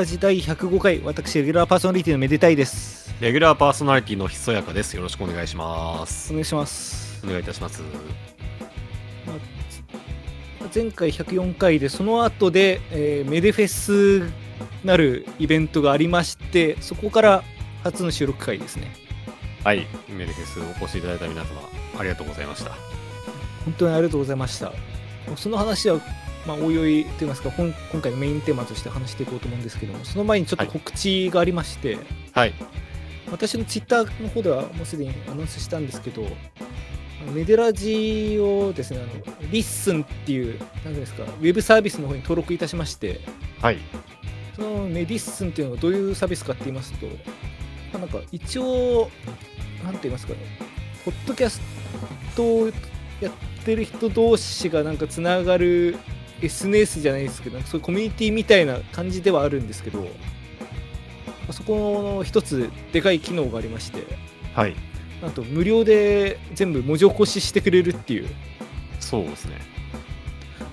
デラジ第105回、私、レギュラーパーソナリティのめでたいです。レギュラーパーソナリティのひそやかです。よろしくお願いしますお。願いします。お願いいたします。前回104回で、その後で、えーメデフェスなるイベントがありまして、そこから初の収録回ですね。はい、メデフェスお越しいただいた皆様、ありがとうございました。本当にありがとうございました。その話は、まあ、おいおいといいますか、今今回のメインテーマとして話していこうと思うんですけども、その前にちょっと告知がありまして、はい、私のツイッターの方ではもうすでにアナウンスしたんですけど、メデラジをですね、あの LISTEN っていう、なんですか、ウェブサービスの方に登録いたしまして、はい、そのメディッスンっていうのはどういうサービスかって言いますと、まあなんか一応、なんて言いますかね、ポッドキャストをやってる人同士がなんかつながる SNS じゃないですけど、なんかそういうコミュニティみたいな感じではあるんですけど、まあそこの一つでかい機能がありまして、はい、なんと無料で全部文字起こししてくれるっていう、そうですね。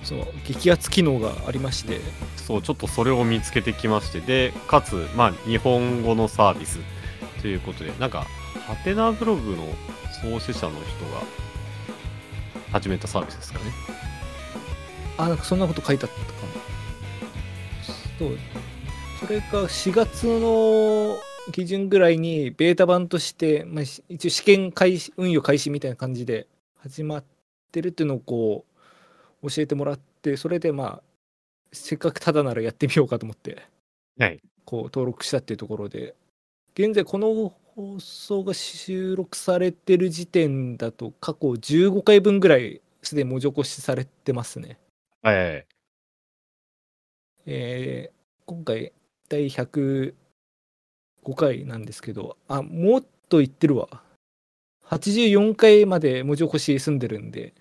その激アツ機能がありまして、そう、ちょっとそれを見つけてきまして、で、かつ、まあ、日本語のサービスということで、なんか、ハテナブログの創始者の人が始めたサービスですかね。あ、なんかそんなこと書いてあったかな。そう。それが4月の基準ぐらいにベータ版として、まあ、し一応試験開始、運用開始みたいな感じで始まってるっていうのをこう教えてもらって、それでまあ、せっかくただならやってみようかと思って、はい。こう登録したっていうところで、現在この放送が収録されてる時点だと過去15回分ぐらいすでに文字起こしされてますね。はいはいはい。えー今回第105回なんですけど、あ、もっと言ってるわ。84回まで文字起こし済んでるんで、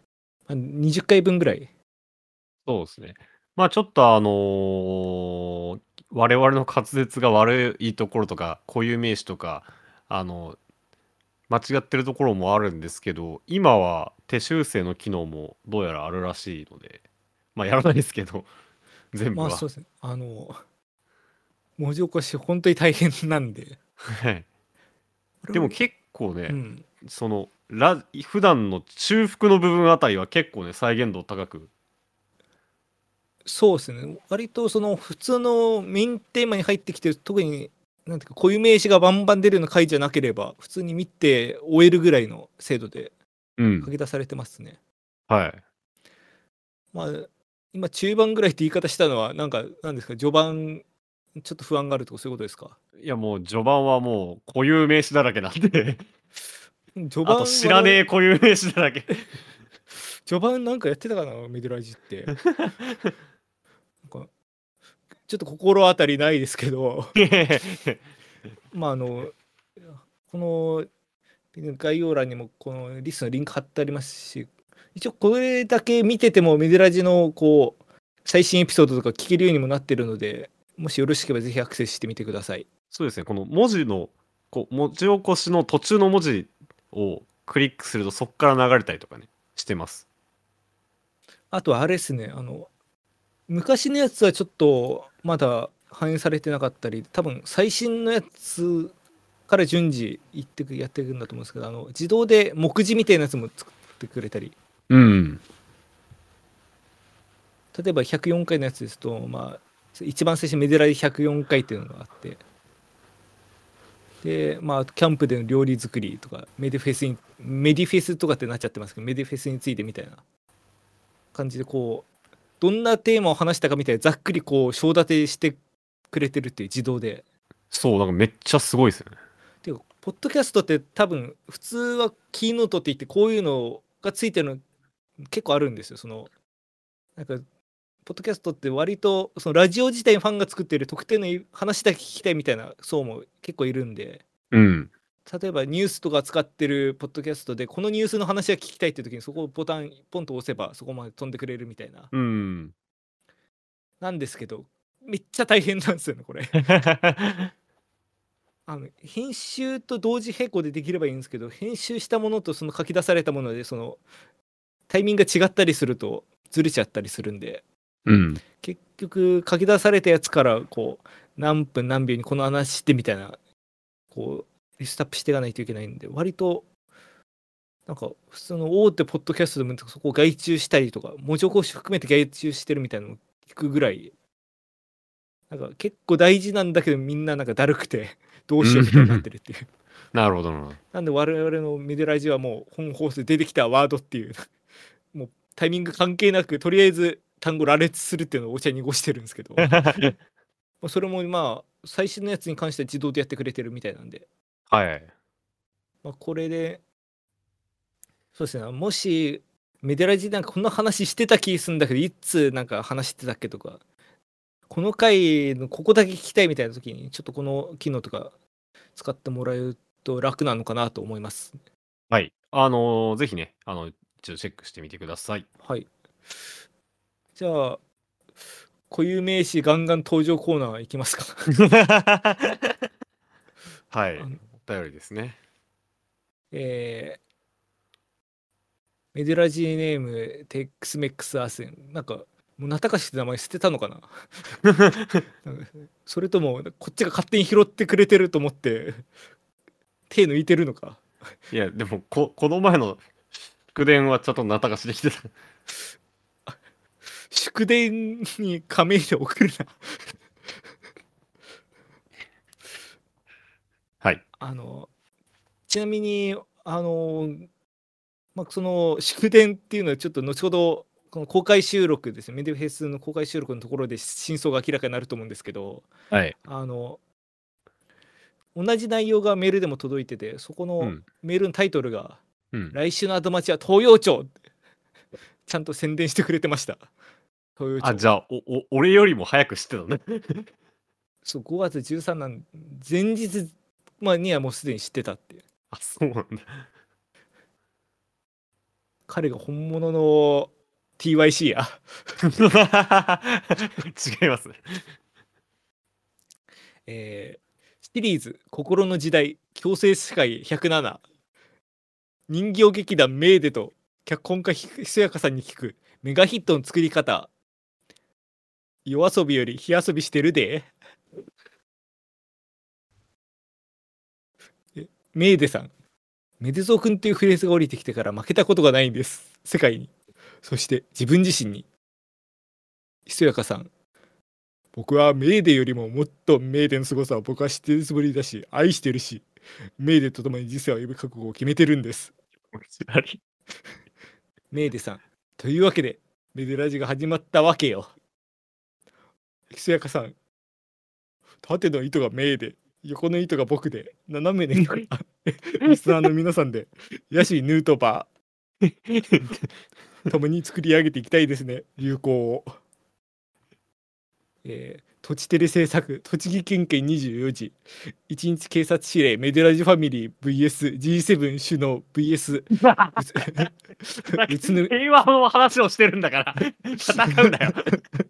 あ20回分ぐらい。そうですね。まあちょっとあのー我々の滑舌が悪いところとか固有名詞とかあの間違ってるところもあるんですけど今は手修正の機能もどうやらあるらしいのでまあやらないですけど全部は、まあそうですね。あの、文字起こし本当に大変なんで。はいでも結構ね、うん、そのラ普段の中腹の部分あたりは結構ね再現度高くそうですね。割とその普通のメインテーマに入ってきてる、特になんていうか固有名詞がバンバン出るような回じゃなければ、普通に見て終えるぐらいの精度でうん書き出されてますね。はいまあ、今、中盤ぐらいって言い方したのは、なんか、なんですか、序盤、ちょっと不安があるとか、そういうことですか？いやもう序盤はもう固有名詞だらけなんで序盤あと知らねえ固有名詞だらけ序盤なんかやってたかな、メドラジって。なんかちょっと心当たりないですけど、まあ、あの、この概要欄にも、このリストのリンク貼ってありますし、一応これだけ見てても、メデラジのこう、最新エピソードとか聞けるようにもなってるので、もしよろしければぜひアクセスしてみてください。そうですね、この文字の、こう文字起こしの途中の文字をクリックするとそこから流れたりとかね、してます。あとはあれですね、あの、昔のやつはちょっとまだ反映されてなかったり、多分最新のやつから順次いってくやっていくんだと思うんですけど、あの自動で目次みたいなやつも作ってくれたり、うん。例えば104回のやつですと、まあ、一番最初メデラで104回っていうのがあって、で、まあ、キャンプでの料理作りとか、メディフェスに、メディフェスとかってなっちゃってますけど、メディフェスについてみたいな感じで、こう、どんなテーマを話したかみたいな、ざっくりこう、章立てしてくれてるっていう自動で。そう、なんかめっちゃすごいですよね。ていうか、ポッドキャストって多分、普通はキーノートって言って、こういうのがついてるの結構あるんですよ。その、なんか、ポッドキャストって割と、そのラジオ自体にファンが作ってる特定の話だけ聞きたいみたいな層も結構いるんで、うん。例えばニュースとか使ってるポッドキャストで、このニュースの話が聞きたいっていう時に、そこをボタンポンと押せば、そこまで飛んでくれるみたいな。うん。なんですけど、めっちゃ大変なんですよね、これ。あの編集と同時並行でできればいいんですけど編集したものとその書き出されたものでそのタイミングが違ったりするとずれちゃったりするんでうん。結局書き出されたやつからこう何分何秒にこの話してみたいなこうリストアップしていかないといけないんで割となんか普通の大手ポッドキャストでもそこを外注したりとか文字起こし含めて外注してるみたいなのを聞くぐらいなんか結構大事なんだけどみんななんかだるくて どうしようみたいになってるっていう なるほどな。なんで我々のメデラジはもう本放送で出てきたワードっていうタイミング関係なくとりあえず単語羅列するっていうのをお茶に濁してるんですけど まあそれもまあ最新のやつに関しては自動でやってくれてるみたいなんで、はい。まあ、これでそうですねもしメデラジなんかこんな話してた気するんだけどいつなんか話してたっけとかこの回のここだけ聞きたいみたいな時にちょっとこの機能とか使ってもらえると楽なのかなと思います。はい。あのーぜひね、あの、一度チェックしてみてください。はい。じゃあ、固有名詞ガンガン登場コーナーいきますか？はい。お便りですね。えーメデラジーネームテックスメックスアーセン。なんか、もうナタカシって名前捨てたのかな？それとも、こっちが勝手に拾ってくれてると思って、手抜いてるのか？いや、でもこ、この前の祝電はちゃんとナタがしできてた。祝電に紙で送るな。はい。あのちなみにあの、まあ、その祝電っていうのはちょっと後ほどこの公開収録ですねメディフェスの公開収録のところで真相が明らかになると思うんですけどはい。あの同じ内容がメールでも届いててそこのうん。メールのタイトルがうん「来週の後町は東洋町」ちゃんと宣伝してくれてました。東洋町。あ、じゃあ、お、お、俺よりも早く知ってたね。そう5月13なん前日、まあ、にはもうすでに知ってたっていう。あ、そうなんだ。彼が本物の TYC や。違います。えーシリーズ「心の時代強制世界107」人形劇団メーデと脚本家ひそやかさんに聞くメガヒットの作り方。夜遊びより火遊びしてるで。メーデさん。メデゾー君っていうフレーズが降りてきてから負けたことがないんです。世界に。そして自分自身に。ひそやかさん。僕はメーデよりももっとメーデの凄さを僕は知ってるつもりだし愛してるしメーデと共に人生を歩む覚悟を決めてるんです。メーデさん。というわけでメデラジが始まったわけよ。ひそやかさん。縦の糸がメーデ横の糸が僕で斜めの糸がリスナーの皆さんでヤシヌートバー。共に作り上げていきたいですね流行を。えー、土地テレ制作栃木県警24時。一日警察司令メデラジファミリー VSG7 首脳 VS 宇都宮平和の話をしてるんだから、戦うなよ。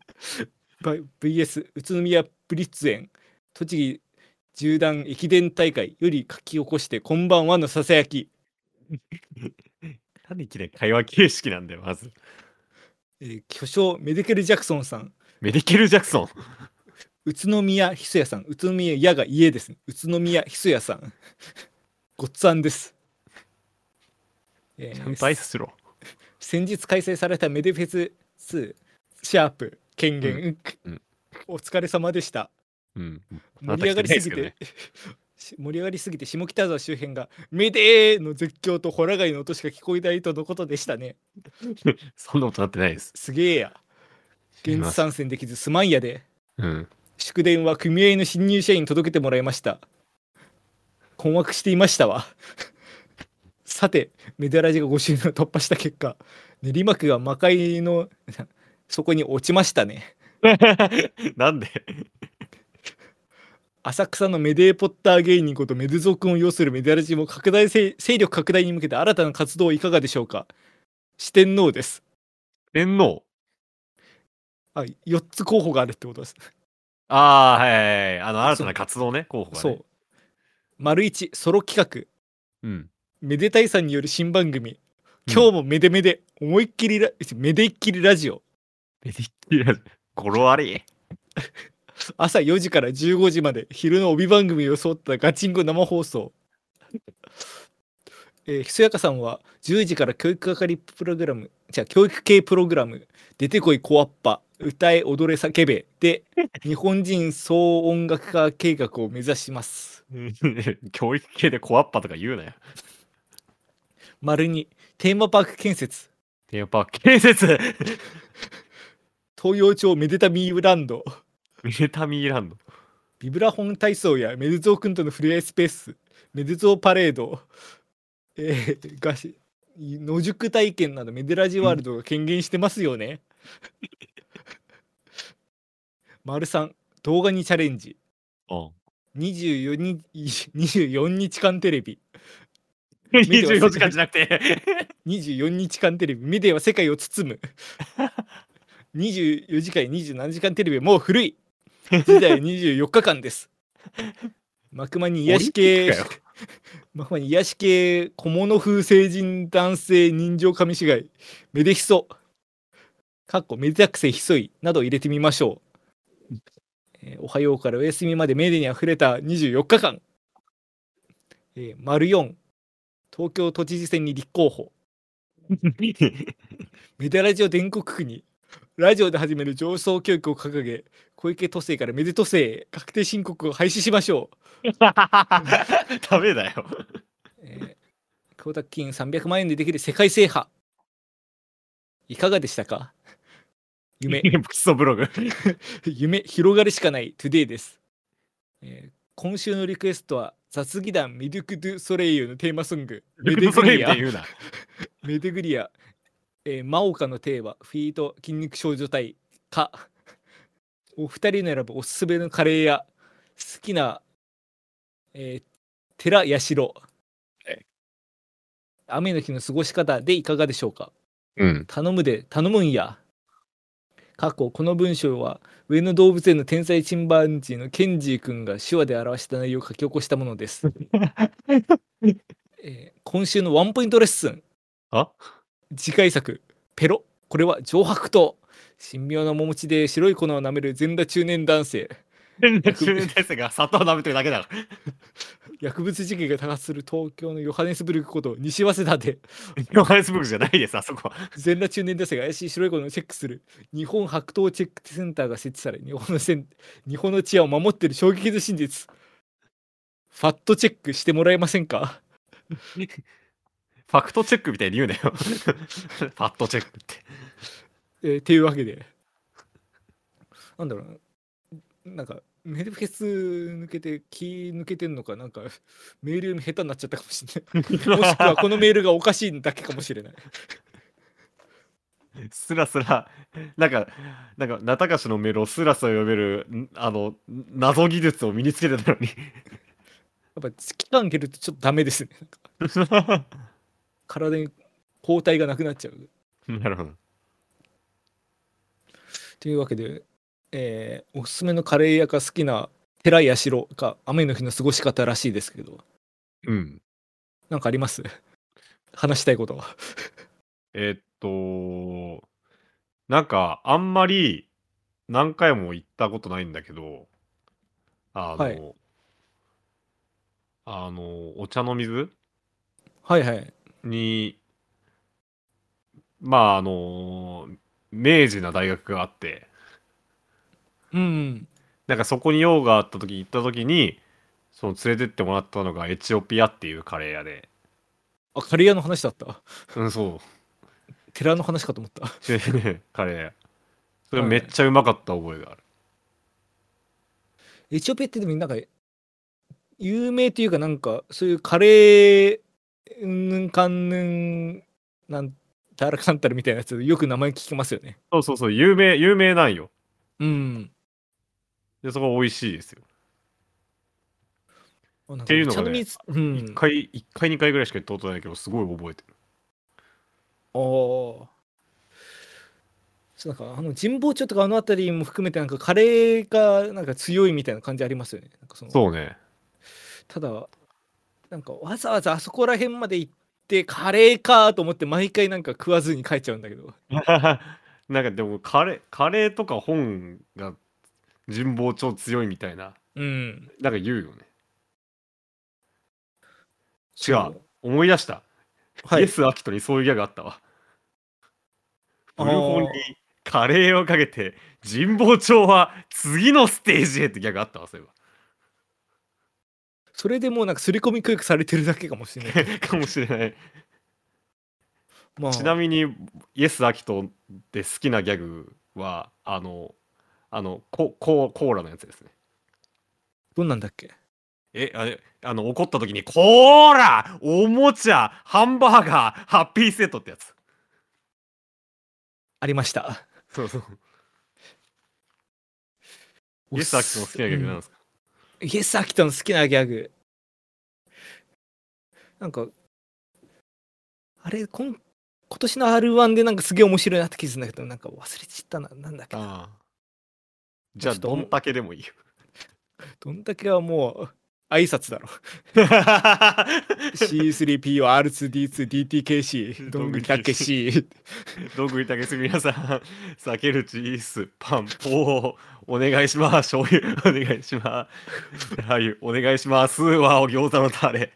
バ VS 宇都宮ブリッツ園。栃木縦断駅伝大会。より書き起こしてこんばんはのささやき、なんでいきなり会話形式なんだよ、まず。えー巨匠メデケル・ジャクソンさん。メディケル・ジャクソン。宇都宮ひそやさん。宇都宮屋が家ですね。宇都宮ひそやさん。ごっつぁんです、えーちゃんろ。先日開催されたメデフェス2シャープ権限、うん。お疲れ様でした。うん。盛り上がりすぎて、盛り上がりすぎて下北沢周辺が「メデー!」の絶叫とホラ貝の音しか聞こえないとのことでしたね。そんなことなってないです。すげえや。現地参戦できずすまんやで。うん。祝電は組合の新入社員に届けてもらいました。困惑していましたわ。さてメデラジが5周年を突破した結果練馬区が魔界のそこに落ちましたね。なんで？浅草のメデーポッター芸人ことメデゾー君を要するメデラジも拡大勢勢力拡大に向けて新たな活動いかがでしょうか。四天王です。天皇あ4つ候補があるってことですああ、はいはいはい。あの、新たな活動ね、候補がね。そう丸一ソロ企画うん。めでたいさんによる新番組今日もめでめで思いっきりラめでっきりラジオメディッキラジオ。語呂悪い。朝4時から15時まで昼の帯番組を装ったガチンコ生放送。えー、ひそやかさんは10時から教育係プログラム、じゃ教育系プログラム、出てこいコアッパ、歌え踊れ叫べで日本人総音楽家計画を目指します。教育系でコアッパとか言うなよ。丸にテーマパーク建設、テーマパーク建設？東洋町メデタミーランド、ミネタミーランド？ビブラホン体操やメデゾー君との触れ合いスペース、メデゾーパレード、えー、がし野宿体験などメデラジワールドが権限してますよね。丸3動画にチャレンジ。うん。24日 ,24 日間テレビ。24時間じゃなくて。24日間テレビ。メディアは世界を包む。24時間27時間テレビはもう古い。時代は24日間です。マクマに癒し系マクマに癒し系小物風成人男性人情紙芝居メデヒソかっこメデタクセヒソイなどを入れてみましょう、えーおはようからお休みまでメディにあふれた24日間、えー、丸4東京都知事選に立候補。メデラジオ全国区に。ラジオで始める上層教育を掲げ小池都政からメデ都政へ確定申告を廃止しましょ ダメだよ。う、えー、供託金300万円でできる世界制覇。いかがでしたか？夢。クソブログ。夢広がるしかない。トゥデイです、えー今週のリクエストは雑技団ミドゥク・ドゥ・ソレイユのテーマソング。メデグリア。メデグリア、えー、マオカのテーマ、フィート筋肉少女隊。か、お二人の選ぶおすすめのカレーや、好きな、えー寺社。え、雨の日の過ごし方でいかがでしょうか？うん。頼むで、頼むんや。過去、この文章は、上野動物園の天才チンバンジーのケンジー君が手話で表した内容を書き起こしたものです。えー今週のワンポイントレッスン。あ？次回作「ペロ」これは上白糖神妙な面持ちで白い粉を舐める全裸中年男性中年大生が砂糖舐めてるだけだか 薬物事件が多発する東京のヨハネスブルクこと西早稲田でら。ヨハネスブルクじゃないです、あそこは。全裸中年男性が怪しい白い粉をチェックする日本白桃チェックセンターが設置され日本のせん日本の治安を守っている衝撃の真実ファットチェックしてもらえませんか？ファクトチェックみたいに言うなよ。ファットチェックって。えーっていうわけでなんだろうななんかメールフェス抜けて気抜けてんのかなんか メール下手になっちゃったかもしれない もしくはこのメールがおかしいだけかもしれないスラスラ、なんか、なんか、ナタカシのメールをスラスラ読める、んあの、謎技術を身につけてたのに。やっぱ期間切るとちょっとダメですね体に抗体がなくなっちゃう なるほど。というわけで、えーおすすめのカレー屋か好きな寺や城か雨の日の過ごし方らしいですけど。うん。なんかあります？話したいことは。えーっと、なんか、あんまり何回も行ったことないんだけど、あの、はい。あの、お茶の水？はいはい。に、まあ、あの、明治な大学があって、うんなんかそこに用があった時行った時に、その連れてってもらったのがエチオピアっていうカレー屋で、あカレー屋の話だった？うん、そう。寺の話かと思った カレー屋。それめっちゃうまかった覚えがある。エチオピアってでもなんか有名というかなんかそういうカレーうんぬんかんぬんなんたらかんたらみたいなやつよく名前聞きますよねそうそうそう、有名、有名なんよ。うんで、そこ美味しいですよ。っっていうのがねうん1回、一回、2回ぐらいしか行ったことないけど、すごい覚えてる。ああそうなんかあの神保町とかあの辺りも含めてなんかカレーがなんか強いみたいな感じありますよねそのそうね。ただなんかわざわざあそこら辺まで行ってカレーかと思って毎回なんか食わずに帰っちゃうんだけど なんかでもカレー、カレーとか本が神保町強いみたいな。うん。なんか言うよね。違そう。う。思い出した、はい。イエス・アキトにそういうギャグあったわ。あー。古本にカレーをかけて神保町は次のステージへってギャグあったわそういそれでもうなんか刷り込み教育されてるだけかもしれない。え ばかもしれない。まあ。ちなみにイエス・アキトで好きなギャグはあのあのコココーラのやつですね。どんなんだっけ？えあれあの怒った時に「コーラ！おもちゃ！ハンバーガー！ハッピーセット」ってやつ。ありました。そうそう。イエス・アキトの好きなギャグなんですか、うん。イエス・アキトの好きなギャグ。なんかあれこん今年の R1 でなんかすげえ面白いなって気づいたんだけどなんか忘れちったななんだっけな。ああじゃあどんだけでもいいよ。どんだけはもう挨拶だろ。C3P は R2D2DTKC どんぐりたけし。どんぐりたけし。皆さん避けるチーズパンポーお願いします。醤油お願いします。ラー油お願いします。わお餃子のタレ。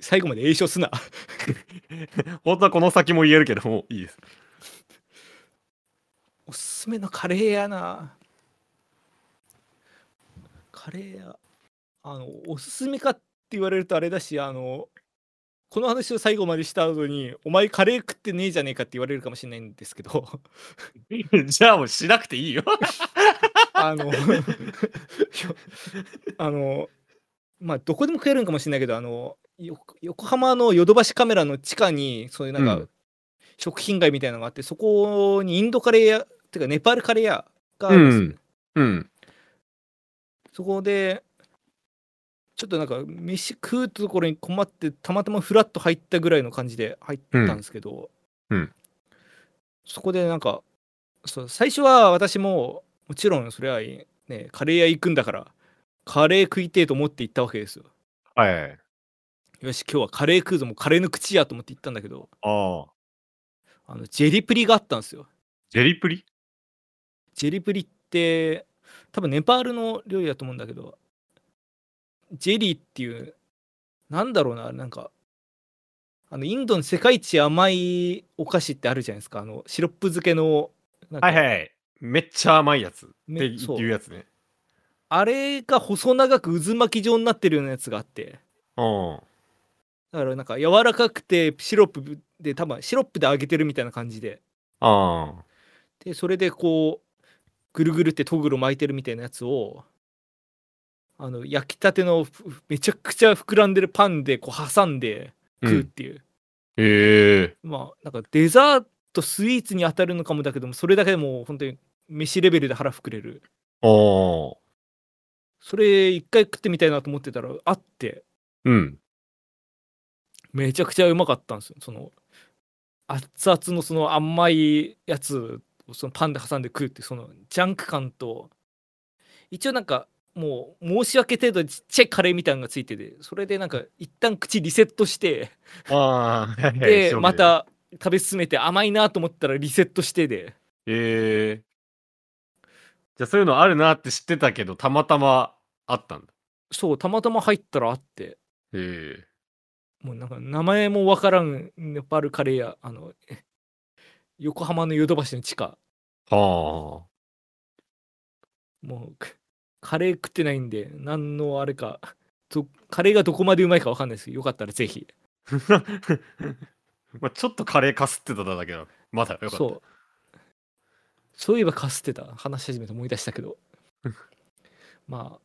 最後まで栄唱すな。本当はこの先も言えるけどもういいです。おすすめのカレーやな。カレー屋。あのおすすめかって言われるとあれだしあのこの話を最後までした後に「お前カレー食ってねえじゃねえか」って言われるかもしれないんですけど。じゃあもうしなくていいよ。あの あのまあどこでも食えるんかもしれないけどあのよ横浜のヨドバシカメラの地下にそういうなんか、うん。食品街みたいなのがあってそこにインドカレーていうかネパールカレー屋があるんですよ、うん。うん。そこでちょっとなんか飯食うところに困ってたまたまフラッと入ったぐらいの感じで入ったんですけど、うん。うん。そこでなんかそう最初は私ももちろんそれはねカレー屋行くんだからカレー食いてえと思って行ったわけですよ。はい。よし今日はカレー食うぞもうカレーの口やと思って行ったんだけどああ。あのジェリプリがあったんですよ。ジェリプリ？ジェリプリって多分ネパールの料理だと思うんだけどジェリーっていうなんだろうななんかあのインドの世界一甘いお菓子ってあるじゃないですか。あのシロップ漬けのはいはいめっちゃ甘いやつ。ってめそう。いうやつね。あれが細長く渦巻き状になってるようなやつがあって。うん。だからなんか柔らかくてシロップで多分シロップで揚げてるみたいな感じで。ああでそれでこうぐるぐるってトグロ巻いてるみたいなやつをあの焼きたてのふめちゃくちゃ膨らんでるパンでこう挟んで食うっていう、へえ。まあなんかデザートスイーツに当たるのかもだけどもそれだけでもう本当に飯レベルで腹膨れる。ああそれ一回食ってみたいなと思ってたらあって。うん。めちゃくちゃうまかったんですよ。その熱々のその甘いやつをそのパンで挟んで食うってそのジャンク感と一応なんかもう申し訳程度にちっちゃいカレーみたいなのがついててそれでなんか一旦口リセットしてああでまた食べ進めて甘いなと思ったらリセットしてで。ええじゃあそういうのあるなって知ってたけどたまたまあったんだ。そうたまたま入ったらあって。へえもうなんか名前もわからんネパールカレー屋あのえ横浜のヨドバシの地下。はあ。もうくカレー食ってないんで何のあれかとカレーがどこまでうまいかわかんないですけどよかったらぜひ。まあちょっとカレーかすってただけだ。まだよかった。そう。そういえばかすってた。話し始めて思い出したけど。まあ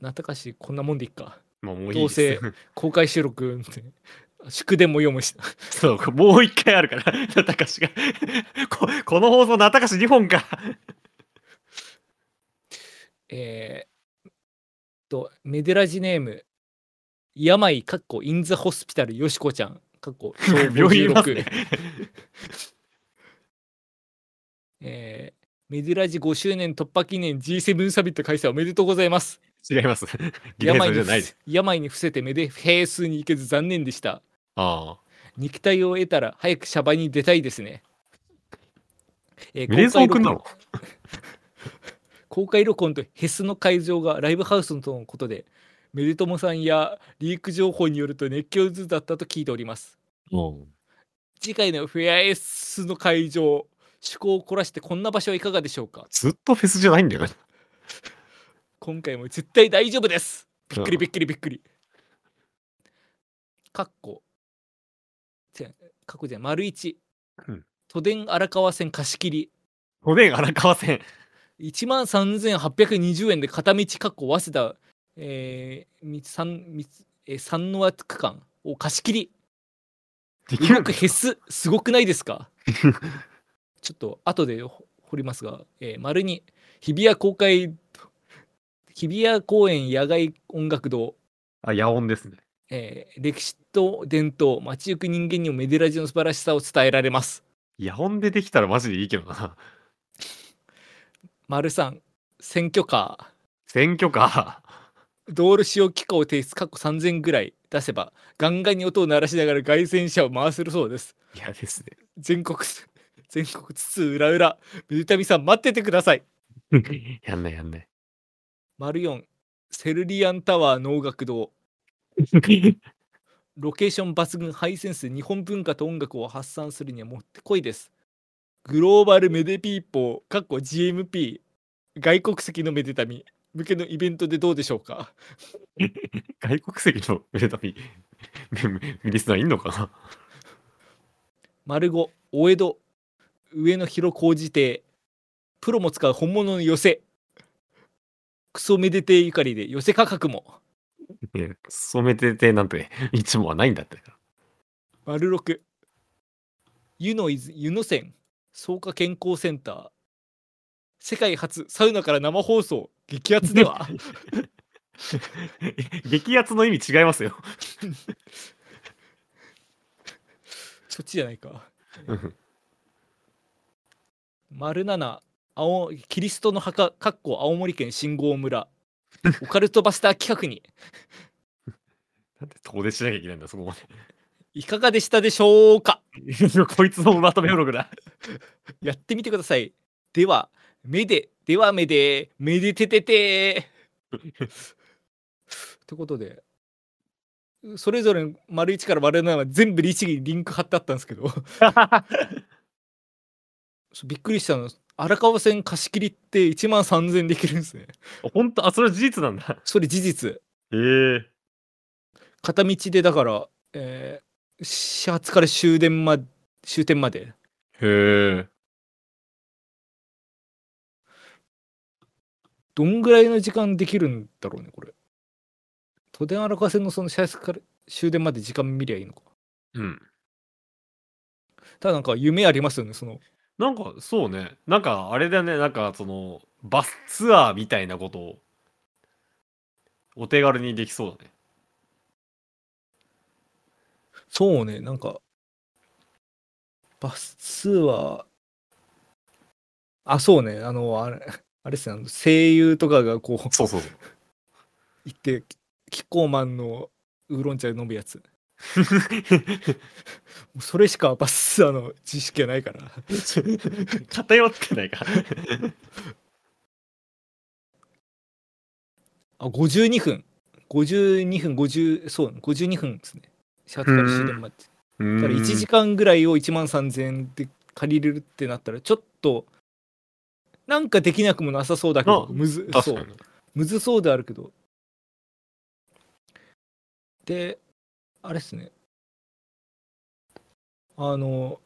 なたかしこんなもんでいっか。まあもういいどうせ公開収録祝電も読むし。そうもう一回あるから。なたかしが。ここの放送なたかし2本か。えー、とメデラジネーム病かっこインザホスピタルよしこちゃんかっこ病院いますね。えーメデラジ5周年突破記念 G7 サミット開催おめでとうございます。違います。病にじゃないです。病に伏せてメデ平数に行けず残念でした。ああ肉体を得たら早くシャバに出たいですね。えーメレゾン君な公の？公開録音とヘスの会場がライブハウスとのことで、メデトモさんやリーク情報によると熱狂図だったと聞いております。うん。次回のフェアエスの会場、趣向を凝らしてこんな場所はいかがでしょうか？ずっとフェスじゃないんだよね。今回も絶対大丈夫ですびっくりうんびっくりびっくり。かっこ。じゃかっこじゃない丸一うん。都電荒川線貸し切り。おでん荒川線。1万3820円で片道かっこ早稲田、えー、み三みえー三ノ輪区間を貸し切り。できる動くヘスすごくないですか？ちょっと後でほ掘りますが、えー、丸に日比谷公開日比谷公園野外音楽堂、あ、野音ですね。えー歴史と伝統街行く人間にもメデラジの素晴らしさを伝えられます野音でできたらマジでいいけどな。丸三選挙カ選挙か。ー？道路使用許可を提出過去3000ぐらい出せばガンガンに音を鳴らしながら凱旋車を回せるそうです嫌ですね。全国全国津々浦々水谷さん待っててください やんないやんない。丸4セルリアンタワー能楽堂ロケーション抜群ハイセンスで日本文化と音楽を発散するにはもってこいです。グローバルメデピーポーかっこ GMP 外国籍のメデタミ向けのイベントでどうでしょうか？外国籍のメレタミ、ミリスナーいんのかな？丸5お江戸上野広小路邸プロも使う本物の寄せクソメデテゆかりで寄せ価格も染めててなんて、いつもはないんだって。丸6湯の伊豆湯の泉。草加健康センター。世界初サウナから生放送。激アツでは？激アツの意味違いますよ。そっちじゃないか。うん。丸7青キリストの墓かっこ青森県信号村 オカルトバスター企画に。なんで遠出しなきゃいけないんだ、そこま いかがでしたでしょうか？で。こいつのまとめブログだ。やってみてください。では目ででは目でめでててて。ってことでそれぞれ丸1から丸7は全部律儀にリンク貼ってあったんですけどびっくりしたの。荒川線貸し切りって1万3000円できるんですね。本当？あ、それは事実なんだ。それ事実。ええ。片道でだから、えー始発から終電ま終点まで。へえ。どんぐらいの時間できるんだろうねこれ。都電荒川線のその始発から終電まで時間見りゃいいのか。うん。ただなんか夢ありますよねそのなんか、そうね。なんか、あれだね。なんか、その、バスツアーみたいなことを、お手軽にできそうだね。そうねなんかバスツアーあそうねあのあれあれですねあの声優とかがこうそうそうそう。行ってキッコーマンのウーロン茶で飲むやつそれしかバスツアーの知識がないから。偏ってないか。あ52分。52分50そう52分ですね。始発から終電まで。だだから1時間ぐらいを1万3000円で借りれるってなったらちょっとなんかできなくもなさそうだけどあむずそう。むずそうであるけど。であれっすね。あの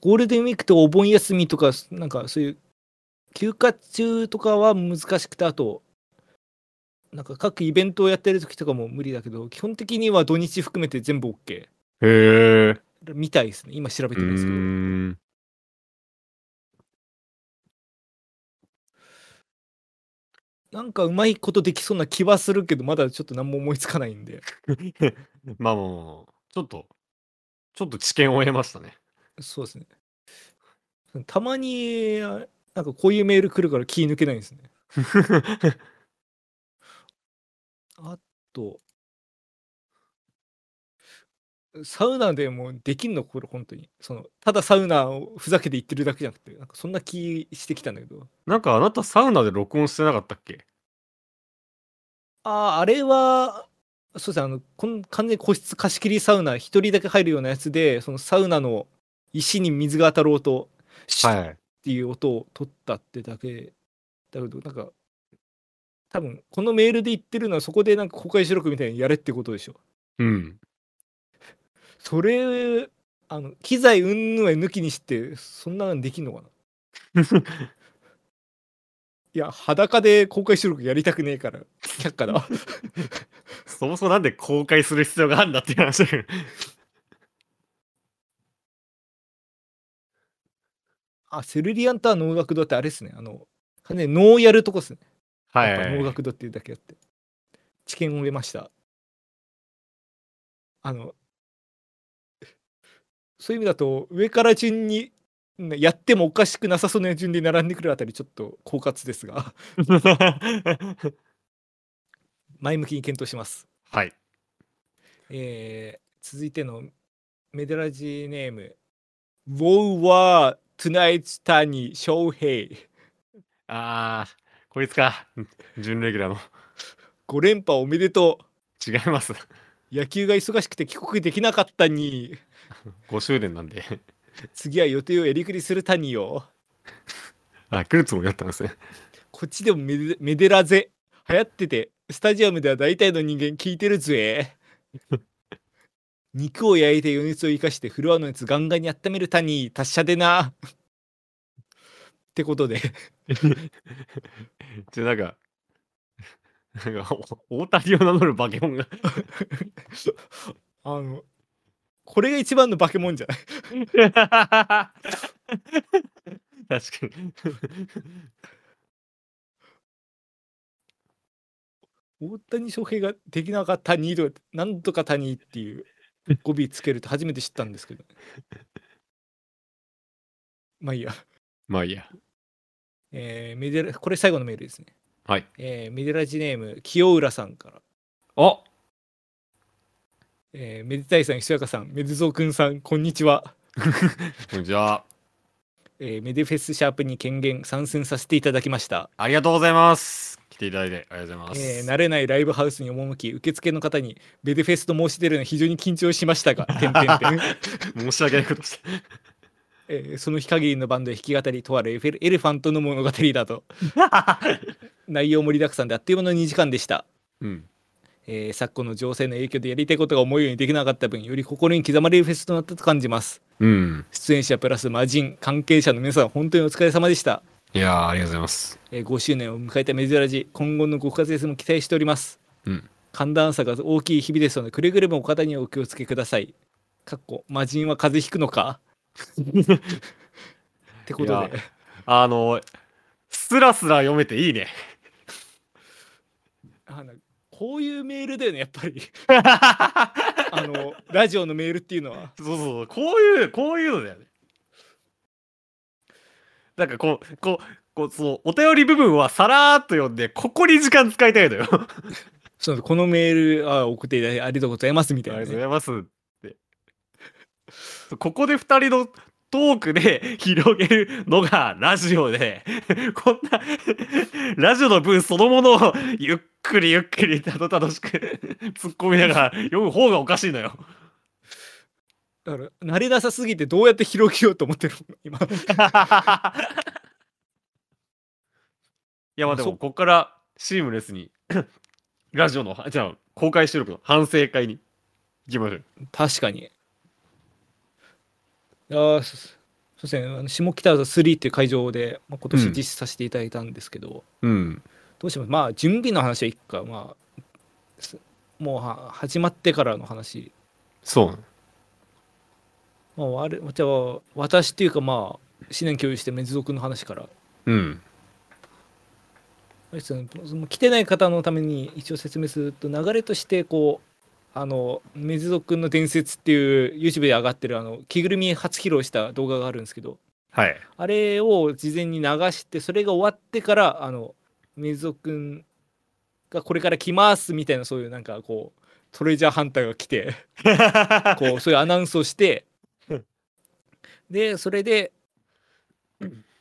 ゴールデンウィークとお盆休みとかなんかそういう休暇中とかは難しくてあとなんか各イベントをやってる時とかも無理だけど基本的には土日含めて全部 OK へえ。みたいですね。今調べうてないですけどなんかうまいことできそうな気はするけどまだちょっと何も思いつかないんで まあまあまあ、ちょっと、ちょっと知見を得ましたね。そうですね。たまに、あなんかこういうメール来るから気抜けないんですね。あと、サウナでもできんの？これ本当に。そのただサウナをふざけて言ってるだけじゃなくてなんかそんな気してきたんだけど。なんかあなたサウナで録音してなかったっけ？あああれはそうですねあのこん完全に個室貸し切りサウナ一人だけ入るようなやつでそのサウナの石に水が当たる音シュッっはい。ていう音を取ったってだけ。だけどなんか多分このメールで言ってるのはそこでなんか公開収録みたいにやれってことでしょ。うん。それあの機材云々は抜きにしてそんなのできんのかな？いや裸で公開収録やりたくねえから却下だ。わそもそもなんで公開する必要があるんだっていう話。だけど。あセルリアンター能楽堂ってあれですね。あのね能やるとこっすね。はいはいはい。楽堂っていうだけあって。知見を得ました。あのそういう意味だと上から順にねやってもおかしくなさそうな順で並んでくるあたりちょっと狡猾ですが 前向きに検討しますはい。えー続いてのメデラジネーム、ウォーワー・トゥナイツ・タニ・ショウヘイ。あー、こいつか。準レギュラーの。5連覇おめでと違います。う。野球が忙しくて帰国できなかったに、5周年なんで。次は予定をやりくりするタニよ。あ、来るつもりだったんですね。こっちでもメデメデラゼ流行ってて、スタジアムでは大体の人間聞いてるぜ。肉を焼いて余熱を生かしてフロアの熱ガンガンに温めるタニー達者でな。ってことで。ちょ、なんか、なんか、お大谷を名乗る化け物が。あの、これが一番の化け物じゃない 確かに。大谷翔平ができなかったにとか、なんとか谷っていう語尾つけると初めて知ったんですけど。まあいいや。まあいいや。えーメデラこれ最後のメールですね。はい。えーメデラジネーム、清浦さんから。あえーめでたいさん、ひそやかさん、めでぞうくんさん、こんにちは。こんにちは。えーメデフェスシャープに権限参戦させていただきました。ありがとうございます。来ていただいてありがとうございます。えー慣れないライブハウスに赴き、受付の方にベデフェスと申し出るのに非常に緊張しましたが、てんてんてん。申し訳ないことして。えーその日限りのバンドで弾き語りとあるエフェルエレファントの物語だと 内容盛りだくさんであっという間の2時間でした、うん。えー昨今の情勢の影響でやりたいことが思うようにできなかった分より心に刻まれるフェスとなったと感じますうん。出演者プラス魔人関係者の皆さん本当にお疲れ様でした、いやー、ありがとうございます。えー5周年を迎えたメディラジ今後のご活躍も期待しておりますうん。寒暖差が大きい日々ですのでくれぐれもお体にはお気をつけくださいかっこ魔人は風邪ひくのか？ってこといであの、スラスラ読めていいね。あのこういうメールだよねやっぱり あのラジオのメールっていうのはそうそうそう、こういう、こういうのだよね。なんかこう、こう、こう、そう、お便り部分はさらーっと読んで、ここに時間使いたいのよ。あそうこのメールあ送っていただいてありがとうございますみたいな、りがとうごね、ざいますって。ここで二人のトークで広げるのがラジオで、こんな、ラジオの文そのものをゆっくりゆっくりたどたどしく 突っ込みながら読む方がおかしいのよ。だから慣れなさすぎてどうやって広げようと思ってるの？今いやまあでそもここからシームレスに ラジオのじゃあ公開収録の反省会に行きましょう。確かにいやーそそうですねあの下北沢3っていう会場で、まあ、今年うん実施させていただいたんですけど、うん。どうしますまあ準備の話はいいか。まあすもうは始まってからの話。そう。まあ、あれじゃあ私っていうかまあ思念共有してメズ族の話から。うん。その来てない方のために一応説明すると流れとしてこうあのメズ族の伝説っていう YouTube で上がってるあの着ぐるみ初披露した動画があるんですけどはい。あれを事前に流してそれが終わってからあのメズ族がこれから来ますみたいなそういうなんかこうトレジャーハンターが来て こうそういうアナウンスをしてでそれで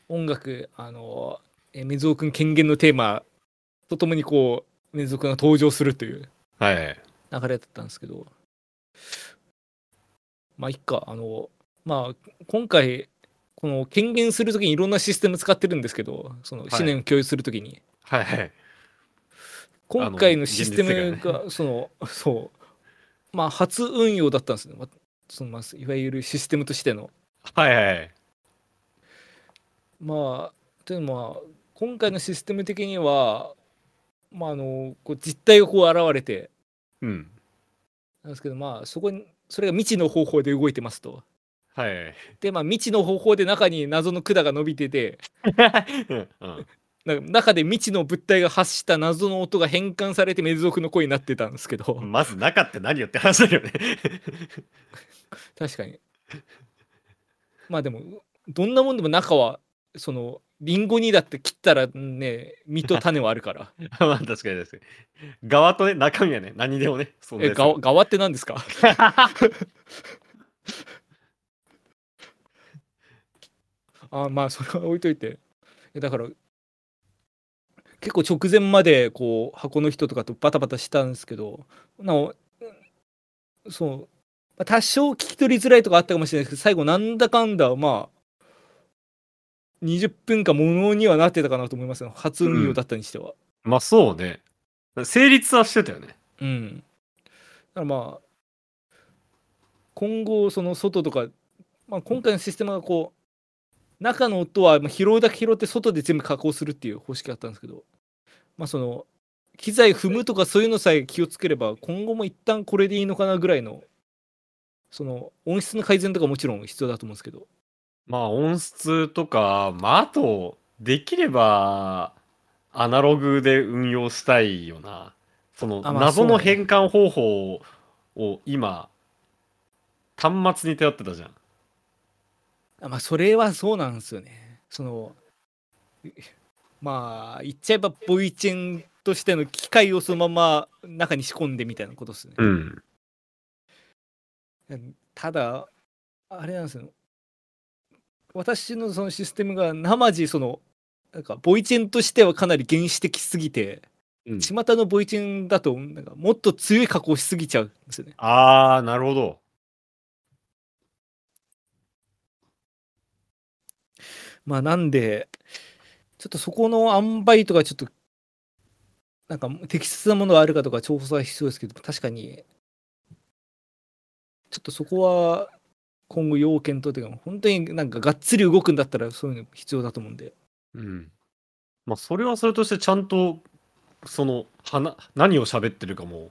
音楽あのえー水尾くん権限のテーマとともにこう水尾くんが登場するというはい。流れだったんですけど。まあいっか。あのまあ今回この権限するときにいろんなシステム使ってるんですけどそのい。思念を共有するときに、はいはい。今回のシステムが、そのそう。まあ初運用だったんですねまそのまあいわゆるシステムとしての。はいはい。まあというのはまあ今回のシステム的にはまああのこう実態がこう現れてうん。なんですけどまあそこにそれが未知の方法で動いてますと。はい。でまあ未知の方法で中に謎の管が伸びてて うん。なんか中で未知の物体が発した謎の音が変換されてメズオクの声になってたんですけどまず中って何よって話だよね。確かにまあでもどんなもんでも中はそのリンゴにだって切ったらね実と種はあるから。まあ確かに確かに。側とね、中身はね、何でもね、え側側って何ですか？あまあそれは置いといて。えだから結構直前までこう箱の人とかとバタバタしたんですけどなおそう、まあ多少聞き取りづらいとかあったかもしれないですけど最後なんだかんだまあ20分間ものにはなってたかなと思いますよ初運用だったにしては。まあそうね。成立はしてたよね。うん。だからまあ、今後、その外とか、まあ、今回のシステムがこう、中の音はまあ拾うだけ拾って外で全部加工するっていう方式だったんですけど、まあその、機材踏むとかそういうのさえ気をつければ、今後も一旦これでいいのかなぐらいの、その音質の改善とかもちろん必要だと思うんですけど、まあ音質とか、まああと、できれば、アナログで運用したいよな。そのあまあ謎のそうね変換方法を今、端末に頼ってたじゃん。あまあそれはそうなんですよね。その、まあ、言っちゃえばボイチェンとしての機械をそのまま中に仕込んでみたいなことですね。うん。ただあれなんですよ私のそのシステムが生地そのなんかボイチェンとしてはかなり原始的すぎてうん、巷のボイチェンだとなんかもっと強い加工しすぎちゃうんですよねああ、なるほど。まあなんでちょっとそこの塩梅とかちょっとなんか適切なものがあるかとか調査は必要ですけど確かにちょっとそこは今後要検討というか本当になんかがっつり動くんだったらそういうの必要だと思うんでうん。まあそれはそれとしてちゃんと、その、はな何を喋ってるかも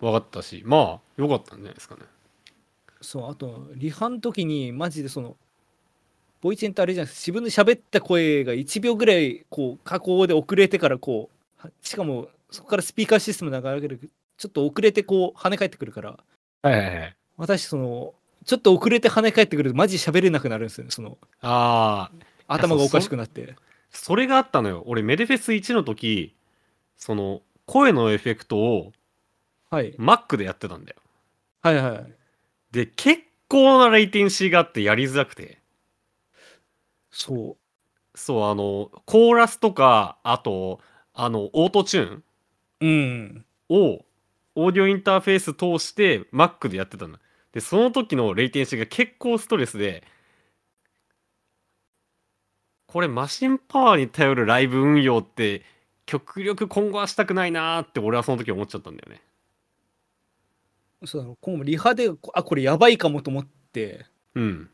分かったし、まあ、よかったんじゃないですかね。そうあとリハの時にマジでそのボイチェンってあれじゃないですか自分で喋った声が1秒ぐらいこう加工で遅れてからこうはしかもそこからスピーカーシステム流れるちょっと遅れてこう跳ね返ってくるからはいはいはい。私そのちょっと遅れて跳ね返ってくるとマジ喋れなくなるんですよねそのああ、頭がおかしくなってそれがあったのよ。俺、メデフェス1の時、その、声のエフェクトをはい Mac でやってたんだよ。はいはいで、結構なレイテンシーがあってやりづらくて。そそう、あの、コーラスとか、あと、あの、オートチューンううんを、オーディオインターフェース通して Mac でやってたの。で、その時のレイテンシーが結構ストレスで、これマシンパワーに頼るライブ運用って、極力今後はしたくないなーって俺はその時思っちゃったんだよね。そうなの今後もリハであこれやばいかもと思ってうん。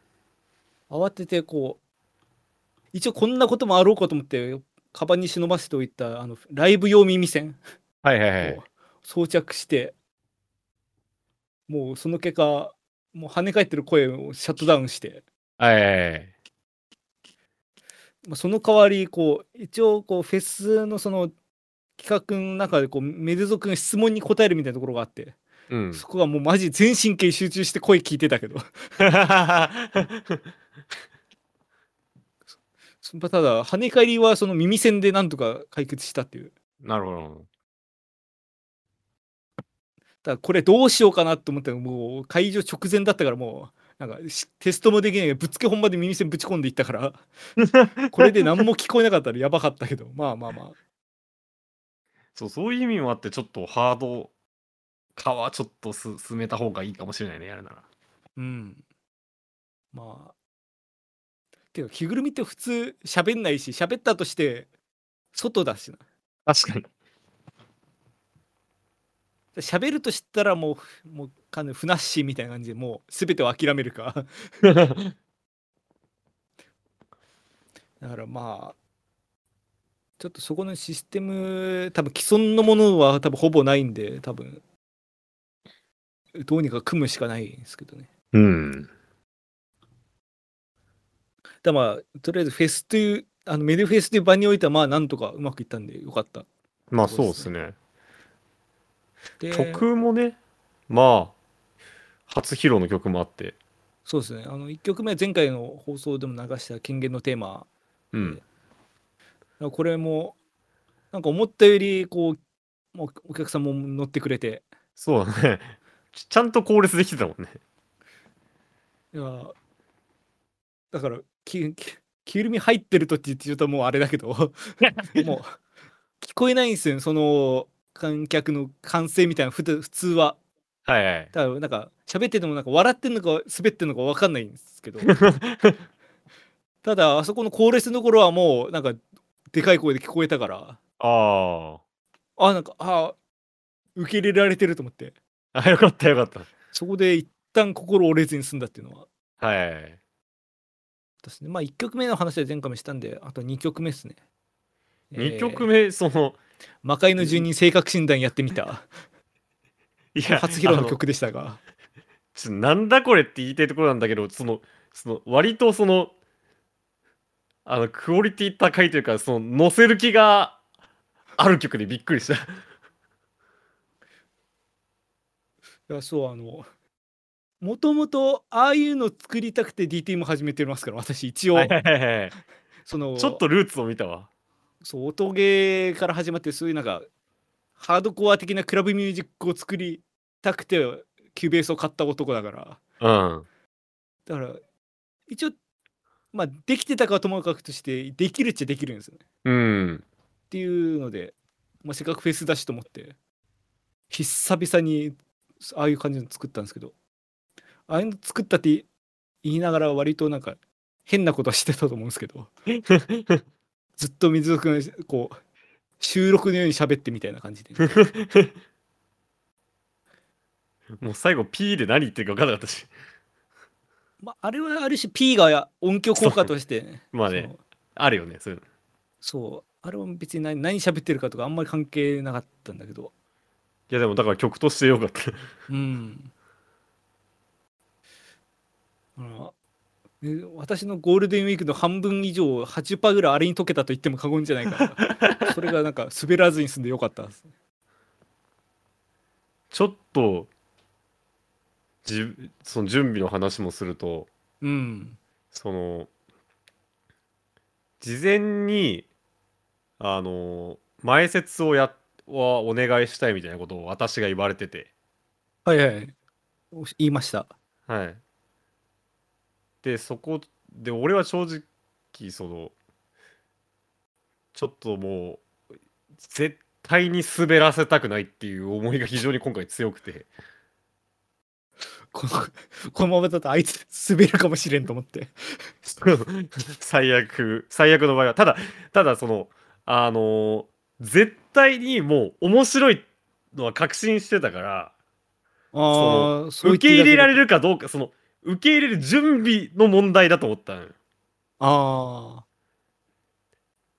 慌ててこう一応こんなこともあろうかと思ってカバンに忍ばせておいたあのライブ用耳栓はいはいはいを。装着してもうその結果もう跳ね返ってる声をシャットダウンして、はいはいはい。まあ、その代わりこう一応こうフェスのその企画の中でこうメデゾ君が質問に答えるみたいなところがあって、うん。そこがもうマジ全神経集中して声聞いてたけど そただ跳ね返りはその耳栓でなんとか解決したっていうなるほど。だこれどうしようかなと思ったらもう会場直前だったからもうなんかテストもできないぶっつけ本番で耳栓ぶち込んでいったから これで何も聞こえなかったらやばかったけどまあまあまあ。そうそういう意味もあってちょっとハード化はちょっとす進めた方がいいかもしれないねやるなら。うん。まあ。てか着ぐるみって普通喋んないし喋ったとして外だしな。確かに喋るとしたらもうもうかなりふなっしーみたいな感じでもう全てを諦めるか。だからまあちょっとそこのシステム多分既存のものは多分ほぼないんで多分どうにか組むしかないんですけどね。うん。だまあとりあえずフェスというあのメディフェスという場においてはまあなんとかうまくいったんでよかったまあそうですね。で曲もねまあ初披露の曲もあって。そうですね。あの1曲目は前回の放送でも流した権限のテーマうん。これもなんか思ったよりこうもうお客さんも乗ってくれて。そうだね。ちちゃんとコーレスできてたもんね。いやだからききるみ入ってるとって言うともうあれだけど もう聞こえないんですよその観客の歓声みたいな普通は。はいはい。だからなんか喋っててもなんか笑ってんのか滑ってんのか分かんないんですけど。ただあそこのコーレスのところはもうなんかでかい声で聞こえたから。ああなんかあ受け入れられてると思って。ああよかったよかった。そこで一旦心折れずに済んだっていうのは。はいですね。まあ1曲目の話は前回もしたんであと2曲目ですね。2曲目、目その魔界の住人性格診断やってみた。いや初披露あの曲でしたが。ちょなんだこれって言いたいところなんだけどそのその割とそのあのクオリティ高いというかその載せる気がある曲でびっくりした。いやそうあのもともとああいうの作りたくて DT も始めてますから私一応。はいはいはいはい。そのちょっとルーツを見たわそう音ゲーから始まってそういうなんかハードコア的なクラブミュージックを作りたくて Cubase を買った男だから。うん。だから一応まあできてたかはともかくとしてできるっちゃできるんですよね。うん。っていうので、まあ、せっかくフェスだしと思って久々にああいう感じの作ったんですけどああいうの作ったって言いながら割となんか変なことはしてたと思うんですけど ずっと水くんこう収録のように喋ってみたいな感じで、もう最後 P で何言ってるか分からなかったし。まあ、あれはある種 P が音響効果としてね、まあねあるよねそういうの。そう。あれは別に何何喋ってるかとかあんまり関係なかったんだけど。いやでもだから曲としてよかった。うん。あ私のゴールデンウィークの半分以上80%ぐらいあれに解けたと言っても過言じゃないから。それがなんか滑らずに済んでよかった。ですちょっとじその準備の話もするとうん。その事前にあの前説をやはお願いしたいみたいなことを私が言われてて。はいはい。お言いました。はいでそこで俺は正直そのちょっともう絶対に滑らせたくないっていう思いが非常に今回強くて。こ のこのままだとあいつ滑るかもしれんと思って。最悪最悪の場合は。ただただそのあの絶対にもう面白いのは確信してたからああ受け入れられるるかどうかその受け入れる準備の問題だと思ったのよ。っあ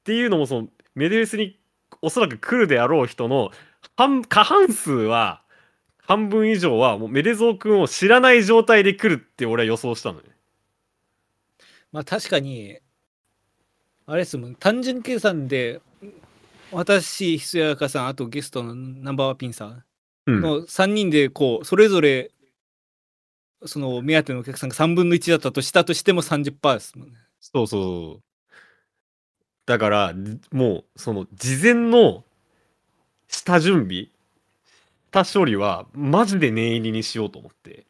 ていうのもそのメデルスにおそらく来るであろう人の半過半数は半分以上はもうメデゾー君を知らない状態で来るって俺は予想したのよ。まあ確かにあれですもん。単純計算で私ひそやかさんあとゲストのナンバーワンピンさんの3人でこうそれぞれその目当てのお客さんが3分の1だったとしたとしても30%ですもんね。そうそうそう。だから、もう、その、事前の下準備た処理はマジで念入りにしようと思って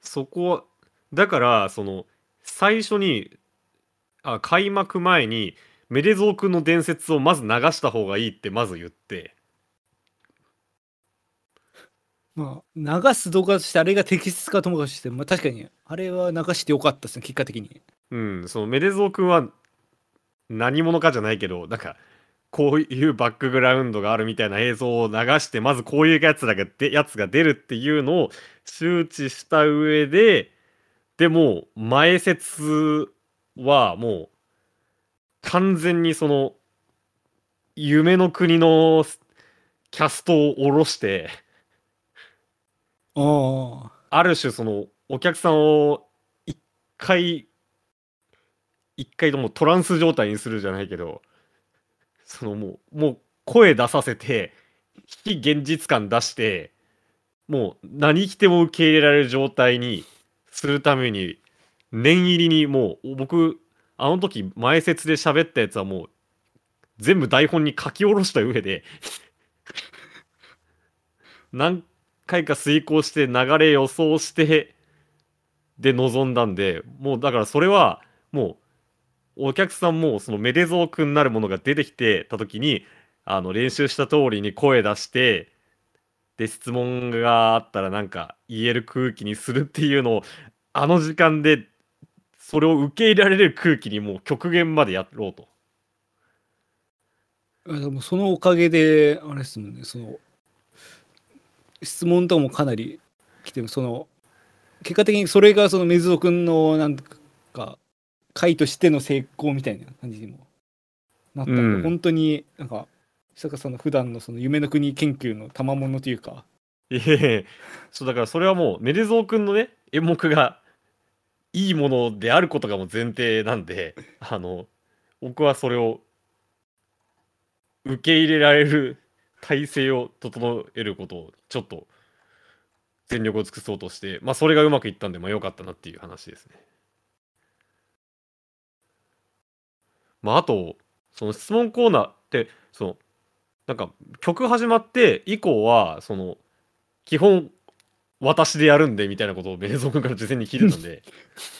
そこはだからその最初にあ開幕前にメレゾー君の伝説をまず流した方がいいってまず言ってまあ、流す動画としてあれが適切かともかして、まあ、確かにあれは流してよかったですね結果的に。うんそのメレゾー君は何者かじゃないけどなんかこういうバックグラウンドがあるみたいな映像を流してまずこういうやつだけでやつが出るっていうのを周知した上ででも前説はもう完全にその夢の国のキャストを下ろしてあある種そのお客さんを一回一回ともトランス状態にするじゃないけどそのもうもう声出させて非現実感出してもう何着ても受け入れられる状態にするために念入りにもう僕あの時前説で喋ったやつはもう全部台本に書き下ろした上で 何回か遂行して流れ予想してで臨んだんでもうだからそれはもうお客さんもそのメデゾー君なるものが出てきてた時にあの練習した通りに声出してで質問があったらなんか言える空気にするっていうのをあの時間でそれを受け入れられる空気にもう極限までやろうと。でもそのおかげであれですもんねその質問とかもかなり来てその結果的にそれがその水尾君のなんか会としての成功みたいな感じにもなったんで、うん。本当になんか久坂さんの普段のその夢の国研究の賜物というか。いえいえ。そうだからそれはもうメデゾー君のね演目がいいものであることがもう前提なんであの僕はそれを受け入れられる体制を整えることをちょっと全力を尽くそうとしてまあそれがうまくいったんでまあ良かったなっていう話ですね。まああとその質問コーナーってそのなんか曲始まって以降はその基本私でやるんでみたいなことをベネゾー君から事前に聞いてたんで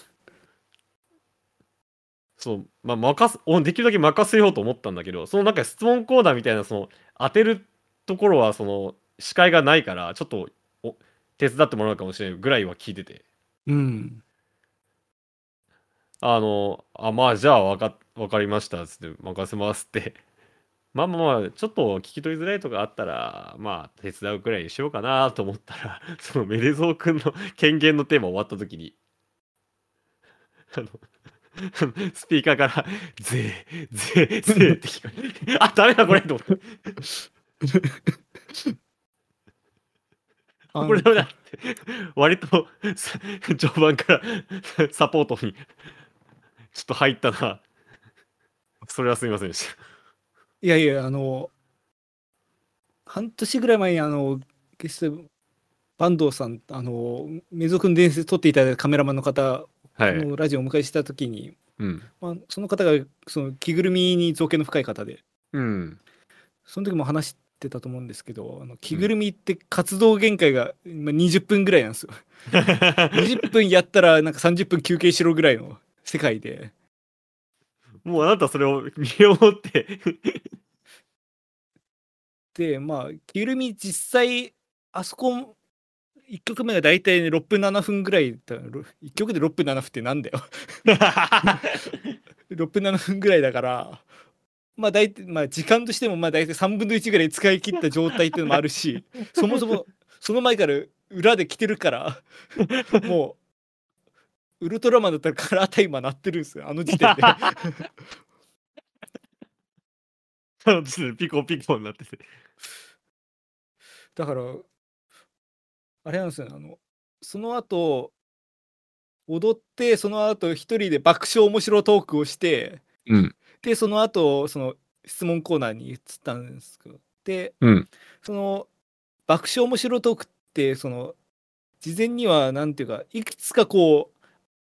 そうまあ任すおできるだけ任せようと思ったんだけどそのなんか質問コーナーみたいなその当てるところはその視界がないからちょっとお手伝ってもらうかもしれないぐらいは聞いてて。うん。あのあまあじゃあわかわかりましたっつって任せますって。まあまあまあちょっと聞き取りづらいとかあったらまあ手伝うくらいにしようかなと思ったら そのメレゾー君の 権限のテーマ終わった時に。あの スピーカーから「ぜーぜーぜー」って聞こえてあダメだこれと思って。あこれダメだって。割とさ序盤からサポートにちょっと入ったな。それはすみませんでした。いやいやあの半年ぐらい前にあのゲスト坂東さんあのメゾ君伝説撮っていただいたカメラマンの方はい、のラジオをお迎えした時に、うん。まあ、その方がその着ぐるみに造形の深い方でうん。その時も話してたと思うんですけどあの着ぐるみって活動限界がまあ20分ぐらいなんですよ。20分やったらなんか30分休憩しろぐらいの世界で。もうあなたそれを見ようって。でまあ着ぐるみ実際あそこ1曲目が大体、ね、6分7分ぐらいだ1曲で6分7分ってなんだよ。6分7分ぐらいだからまあ大体まあ時間としてもまあ大体3分の1ぐらい使い切った状態っていうのもあるしそもそもその前から裏で来てるからもうウルトラマンだったらカラータイマー鳴ってるんですよあの時点で。ピコピコになってて。だからあれなんですよねあのその後踊ってその後一人で爆笑面白トークをしてうん。でその後その質問コーナーに移ったんですけどでうん。その爆笑面白トークってその事前にはなんていうかいくつかこう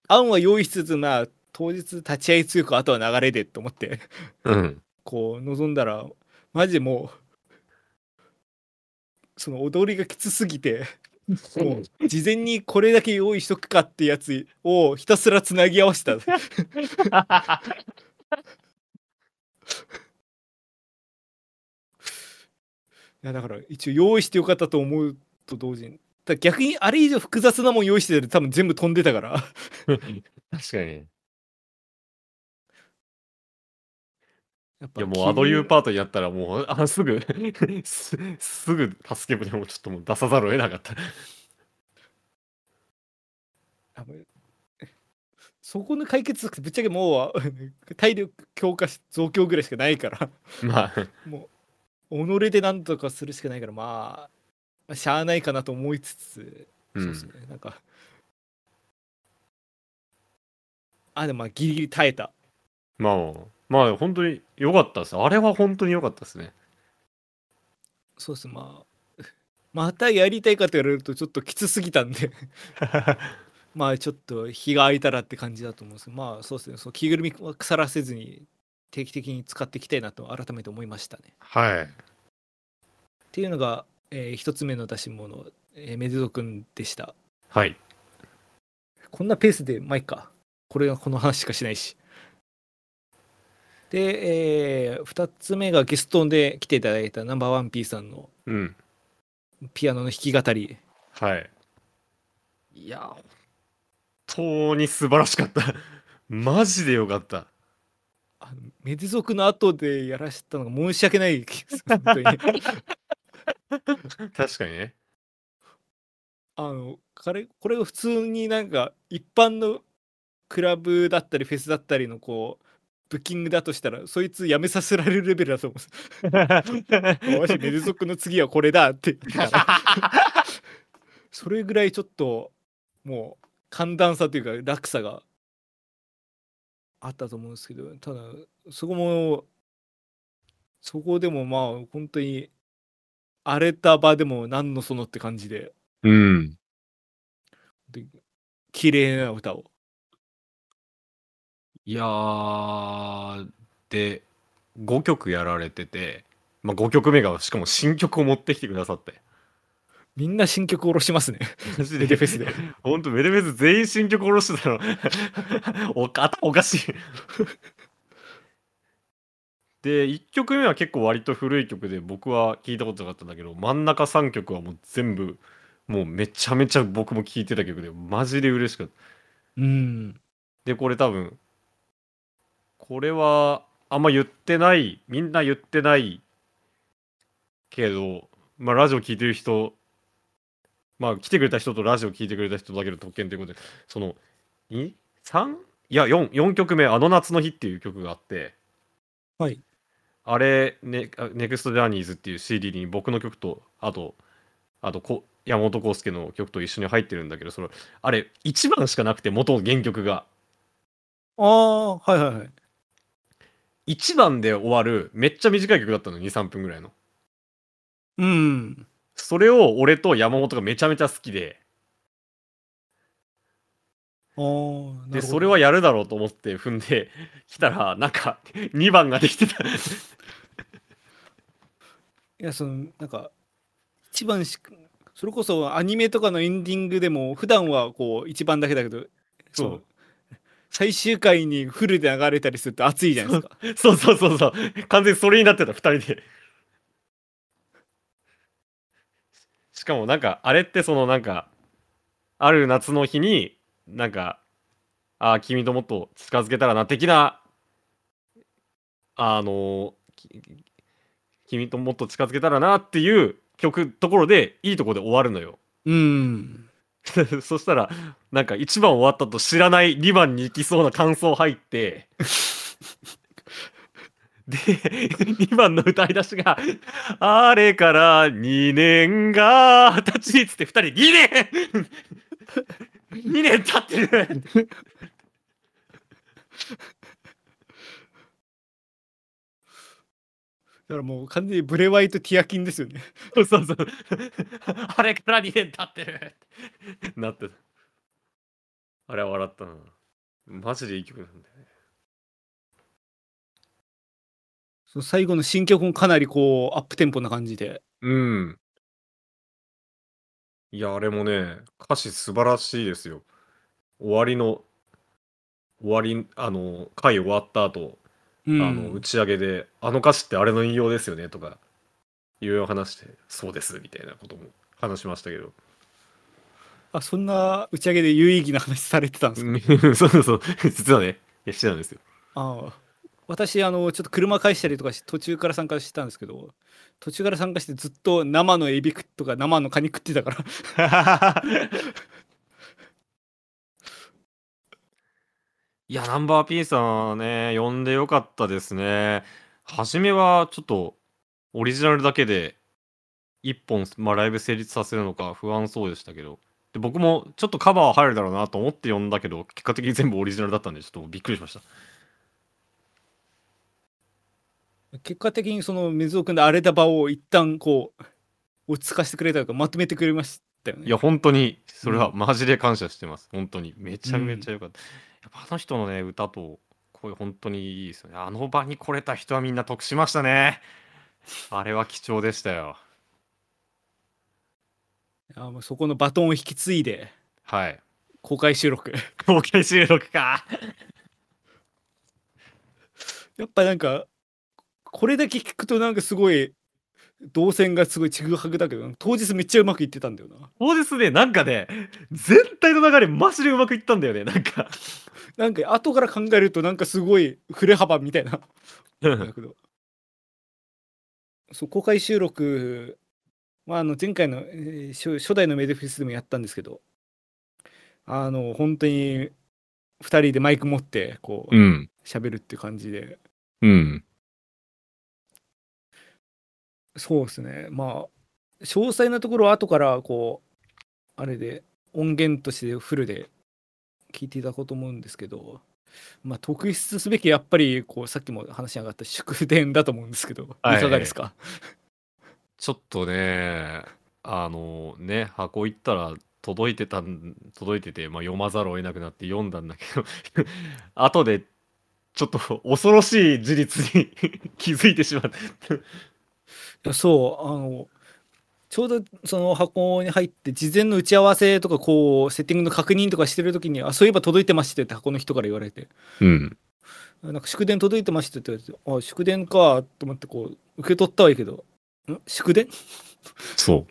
案は用意しつつまあ当日立ち会い強くあとは流れでと思ってうん。こう望んだらマジでもうその踊りがきつすぎてもう。事前にこれだけ用意しとくかってやつをひたすらつなぎ合わせた。いやだから一応用意してよかったと思うと同時に。だ逆にあれ以上複雑なもん用意してたら多分全部飛んでたから。確かに。やっぱいやもうアドリブパートにやったらもうあすぐ すすぐ助け舟をちょっともう出さざるを得なかった。あもうそこの解決策ぶっちゃけもう 体力強化し増強ぐらいしかないから。まあ。もう己で何とかするしかないからまあまあしゃあないかなと思いつつ、うん。そうですね。なんか。あでもまあギリギリ耐えた。まあまあ本当に良かったです。あれは本当に良かったですね。そうです。ねまあ またやりたいかと言われるとちょっときつすぎたんで。まあちょっと日が空いたらって感じだと思うんです。けどまあそうですね。そう着ぐるみは腐らせずに定期的に使っていきたいなと改めて思いましたね。はい。っていうのが、えー一つ目の出し物、えーメデゾ君でした。はい。こんなペースでまあいいか。これはこの話しかしないしで、え2つ目がゲストで来ていただいたナンバーワン P さんのうん。ピアノの弾き語りはい。いや、本当に素晴らしかった。マジでよかった。あのメデゾクの後でやらせたのが申し訳ないです本当に 確かにね。あのこれこれを普通になんか一般のクラブだったりフェスだったりのこうブッキングだとしたらそいつ辞めさせられるレベルだと思う。んですよしメデゾクの次はこれだってそれぐらいちょっともう寒暖差というか落差があったと思うんですけどただそこもそこでもまあ本当に荒れた場でも何のそのって感じで。うん。で綺麗な歌をいやー、で、5曲やられてて、まあ、5曲目がしかも新曲を持ってきてくださって。みんな新曲下ろしますねマジメデフェスでほんと、メデフェス全員新曲下ろしてたの。おかおかしい。で、1曲目は結構割と古い曲で僕は聞いたことなかったんだけど、真ん中3曲はもう全部、もうめちゃめちゃ僕も聴いてた曲で、マジで嬉しかった。うんで、これ多分、これはあんま言ってない、みんな言ってないけど、まあラジオ聞いてる人、まあ来てくれた人とラジオ聞いてくれた人だけの特権ということで、その、2、3? いや、4、4曲目、あの夏の日っていう曲があって、はいあれ、ね、あネクストジャーニーズっていう CD に僕の曲と、あと、あとこ、山本康介の曲と一緒に入ってるんだけど、その、あれ、1番しかなくて、元の原曲が。ああはいはいはい1番で終わるめっちゃ短い曲だったの23分ぐらいの。うん。それを俺と山本がめちゃめちゃ好きで。でそれはやるだろうと思って踏んできたらなんか2番ができてた。いやそのなんか一番しそれこそアニメとかのエンディングでも普段はこう一番だけだけどそう。の最終回にフルで流れたりすると熱いじゃないですか。そうそうそうそう。完全にそれになってた2人で。しかもなんかあれってそのなんかある夏の日になんかああ君ともっと近づけたらな的なあのき君ともっと近づけたらなっていう曲ところでいいところで終わるのよ。うん そしたらなんか1番終わったと知らない2番に行きそうな感想入ってで2番の歌い出しが「あれから2年が経ち」っつって2人2年2年経ってる。だからもう完全にブレワイとティアキンですよね。そうそう。そ うあれから2年経ってる なってた。あれは笑ったな。マジでいい曲なんだよね。その最後の新曲もかなりこうアップテンポな感じで。うん。いや、あれもね、歌詞素晴らしいですよ。終わりの終わりあの、回終わった後、うあの、打ち上げで、あの歌詞ってあれの引用ですよねとか、いろいろ話して、そうですみたいなことも話しましたけど。あそんな打ち上げで有意義な話されてたんですか？そうそうそう、実はね、いやしてたんですよ。ああ。私あのちょっと車返したりとかし途中から参加してたんですけど途中から参加してずっと生のエビとか生のカニ食ってたから いや、ナンバー P さんね、呼んでよかったですね。初めはちょっと、オリジナルだけで、一本、まあ、ライブ成立させるのか不安そうでしたけど、で僕もちょっとカバーは入るだろうなと思って呼んだけど、結果的に全部オリジナルだったんで、ちょっとびっくりしました。結果的にその水尾君で荒れた場を一旦こう落ち着かせてくれたとかまとめてくれましたよねいや、本当に、それはマジで感謝してます。本当に。めちゃめちゃよかった。やっぱあの人のね、歌と声、本当にいいですよね。あの場に来れた人はみんな得しましたね。あれは貴重でしたよ。あもうそこのバトンを引き継いではい。公開収録公開収録か。やっぱなんかこれだけ聞くとなんかすごい動線がすごいちぐはぐだけど当日めっちゃうまくいってたんだよなそうですね、なんかね、全体の流れ、マジでうまくいったんだよね、なんか。なんか後から考えるとなんかすごい振れ幅みたいなだけどそう公開収録まああの前回の、えー初初代のメデフェスでもやったんですけどあの本当に2人でマイク持ってこううん。喋るって感じでうん。そうですね。まあ詳細なところは後からこうあれで音源としてフルで聞いていただこうと思うんですけどまあ特筆すべきやっぱりこうさっきも話に上がった祝電だと思うんですけど、はい。い、かがですか？ちょっとね、あのね、箱行ったら届いてたん、届いてて、まあ、読まざるを得なくなって読んだんだけど、後でちょっと恐ろしい事実に 気づいてしまって。そうあのちょうどその箱に入って事前の打ち合わせとかこうセッティングの確認とかしてる時にあそういえば届いてましたって箱の人から言われてうん。なんか祝電届いてましたって言われてあ祝電かと思ってこう受け取ったはいいけどん？祝電？そ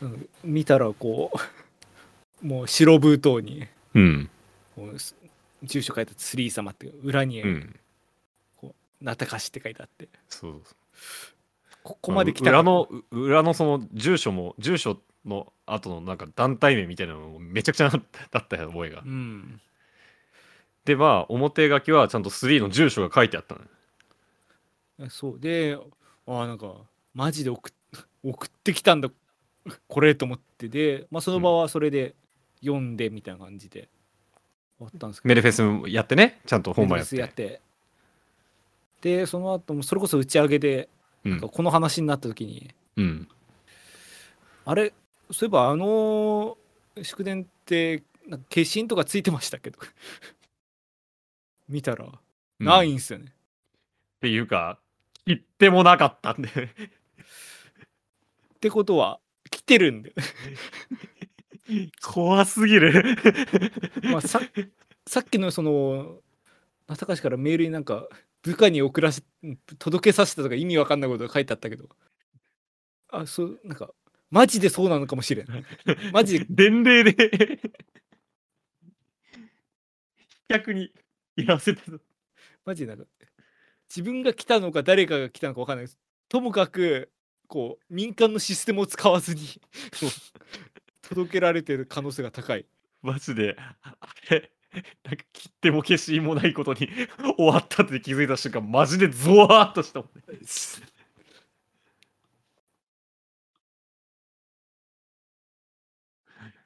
う。うん見たらこうもう白封筒にうん。住所書いてあって「スリー様」って裏にうん。「なたかし」って書いてあってそう。ここまで来た裏の、う裏のその住所も、住所の後のなんか団体名みたいなのもめちゃくちゃだったよ、覚えがう。んで、まあ、表書きはちゃんと3の住所が書いてあったのよ。そうであなんかマジで送っ 送ってきたんだこれと思ってで、まあ、その場はそれで読んでみたいな感じで終わったんですけどメルフェスもやってね、ちゃんと本番やって。やってでその後もそれこそ打ち上げでうん。この話になった時にうん。あれそういえばあの祝電ってなんか消印とかついてましたけど 見たらうんないんすよね、っていうか、言ってもなかったんで。ってことは来てるんで、怖すぎる。まあ、ささっきのその中高からメールになんか部下に送らせ届けさせたとか意味わかんないことが書いてあったけど。あそうなんかマジでそうなのかもしれん。マジで。伝令で。逆にやらせてた。マジでなんか自分が来たのか誰かが来たのかわかんないです。ともかくこう民間のシステムを使わずに 届けられてる可能性が高い。マジで、あれ、なんか切っても消しもないことに 終わったって気づいた瞬間、マジでゾワーっとしたもんね。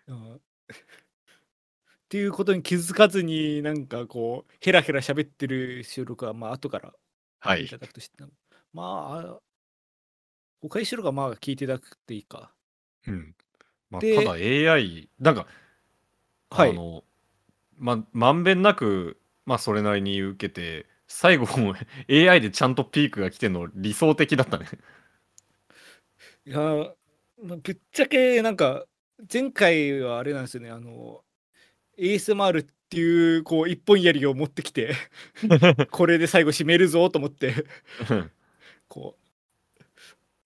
うんっていうことに気づかずになんかこうヘラヘラ喋ってる収録はまあ後からはいいた。だくとして、まあ公開収録はまあ聞いていただくっていいかうん。まあ、でただ AI、なんか、はいあの、ま、まんべんなく、まあ、それなりに受けて、最後、AI でちゃんとピークが来てんの理想的だったね。いやー、まあ、ぶっちゃけなんか前回はあれなんですよね。あの ASMR っていうこう一本槍を持ってきて これで最後締めるぞと思って。こ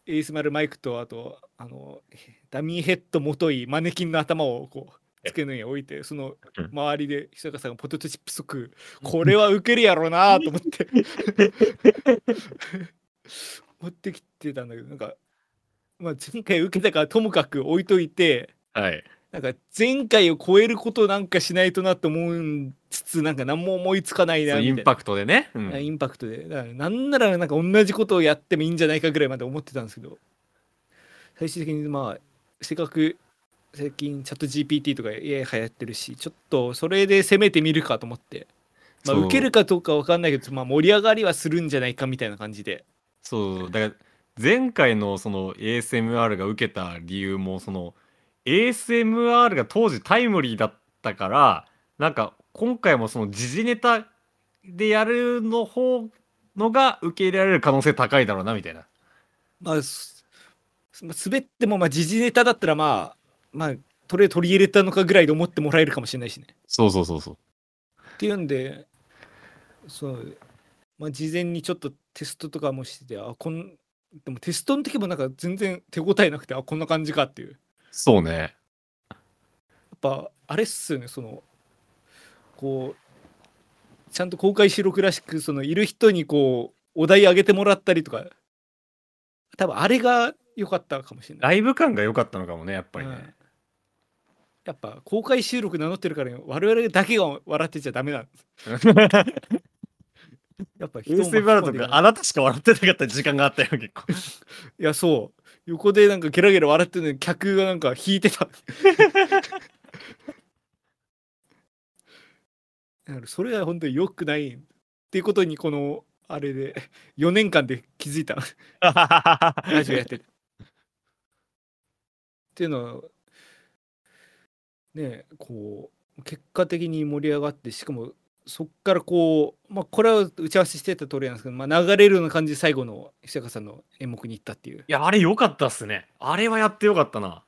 う ASMR マイクとあとあのダミーヘッドもといマネキンの頭をこう机の上に置いてその周りで久坂さんがポテトチップス食う。これはウケるやろうなと思って。持ってきてたんだけどなんかまあ前回受けたからともかく置いといてはい。なんか前回を超えることなんかしないとなと思いつつなんか何も思いつかないなみたいな。そうインパクトでね。うん。インパクトで。だからなんならなんか同じことをやってもいいんじゃないかぐらいまで思ってたんですけど。最終的にまあせっかく最近チャット GPT とか AI 流行ってるしちょっとそれで攻めてみるかと思って、まあ、受けるかどうかわかんないけど、まあ、盛り上がりはするんじゃないかみたいな感じで。そうだから前回のその ASMR が受けた理由もその ASMR が当時タイムリーだったからなんか今回もその時事ネタでやるの方のが受け入れられる可能性高いだろうなみたいな。まあすまあ滑ってもまあ時事ネタだったらまあまあ取り取り入れたのかぐらいで思ってもらえるかもしれないしね。そうそうそうそう。っていうんでそうまあ事前にちょっとテストとかもしててあこんでもテストの時もなんか全然手応えなくてあこんな感じかっていう。そうね。やっぱあれっすよねそのこうちゃんと公開収録らしくそのいる人にこうお題あげてもらったりとか多分あれが良かったかもしれない。ライブ感が良かったのかもねやっぱりうん。ね、やっぱ公開収録名乗ってるから我々だけが笑ってちゃダメなんです。やっぱ人も巻き込んで ASMR とかあなたしか笑ってなかった時間があったよ結構。いやそう。横でなんかゲラゲラ笑ってるのに客がなんか引いてた。だからそれは本当に良くないっていうことにこのあれで4年間で気づいた。ラジオやってて。っていうのはねこう結果的に盛り上がってしかもそっからこうまあこれは打ち合わせしてた通りなんですけど、まあ、流れるような感じで最後の久坂さんの演目に行ったっていう。いやあれ良かったっすね。あれはやってよかったな。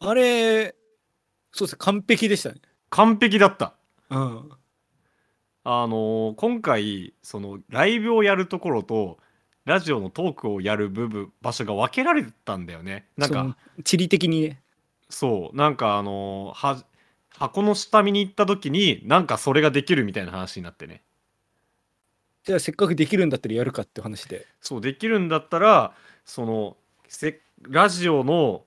あれそうですね。完璧でしたね。完璧だった。うん。あのー今回そのライブをやるところとラジオのトークをやる部分場所が分けられたんだよね。なんか地理的にねそうなんかあのーは箱の下見に行った時になんかそれができるみたいな話になってね。じゃあせっかくできるんだったらやるかって話で。そうできるんだったらそのせラジオの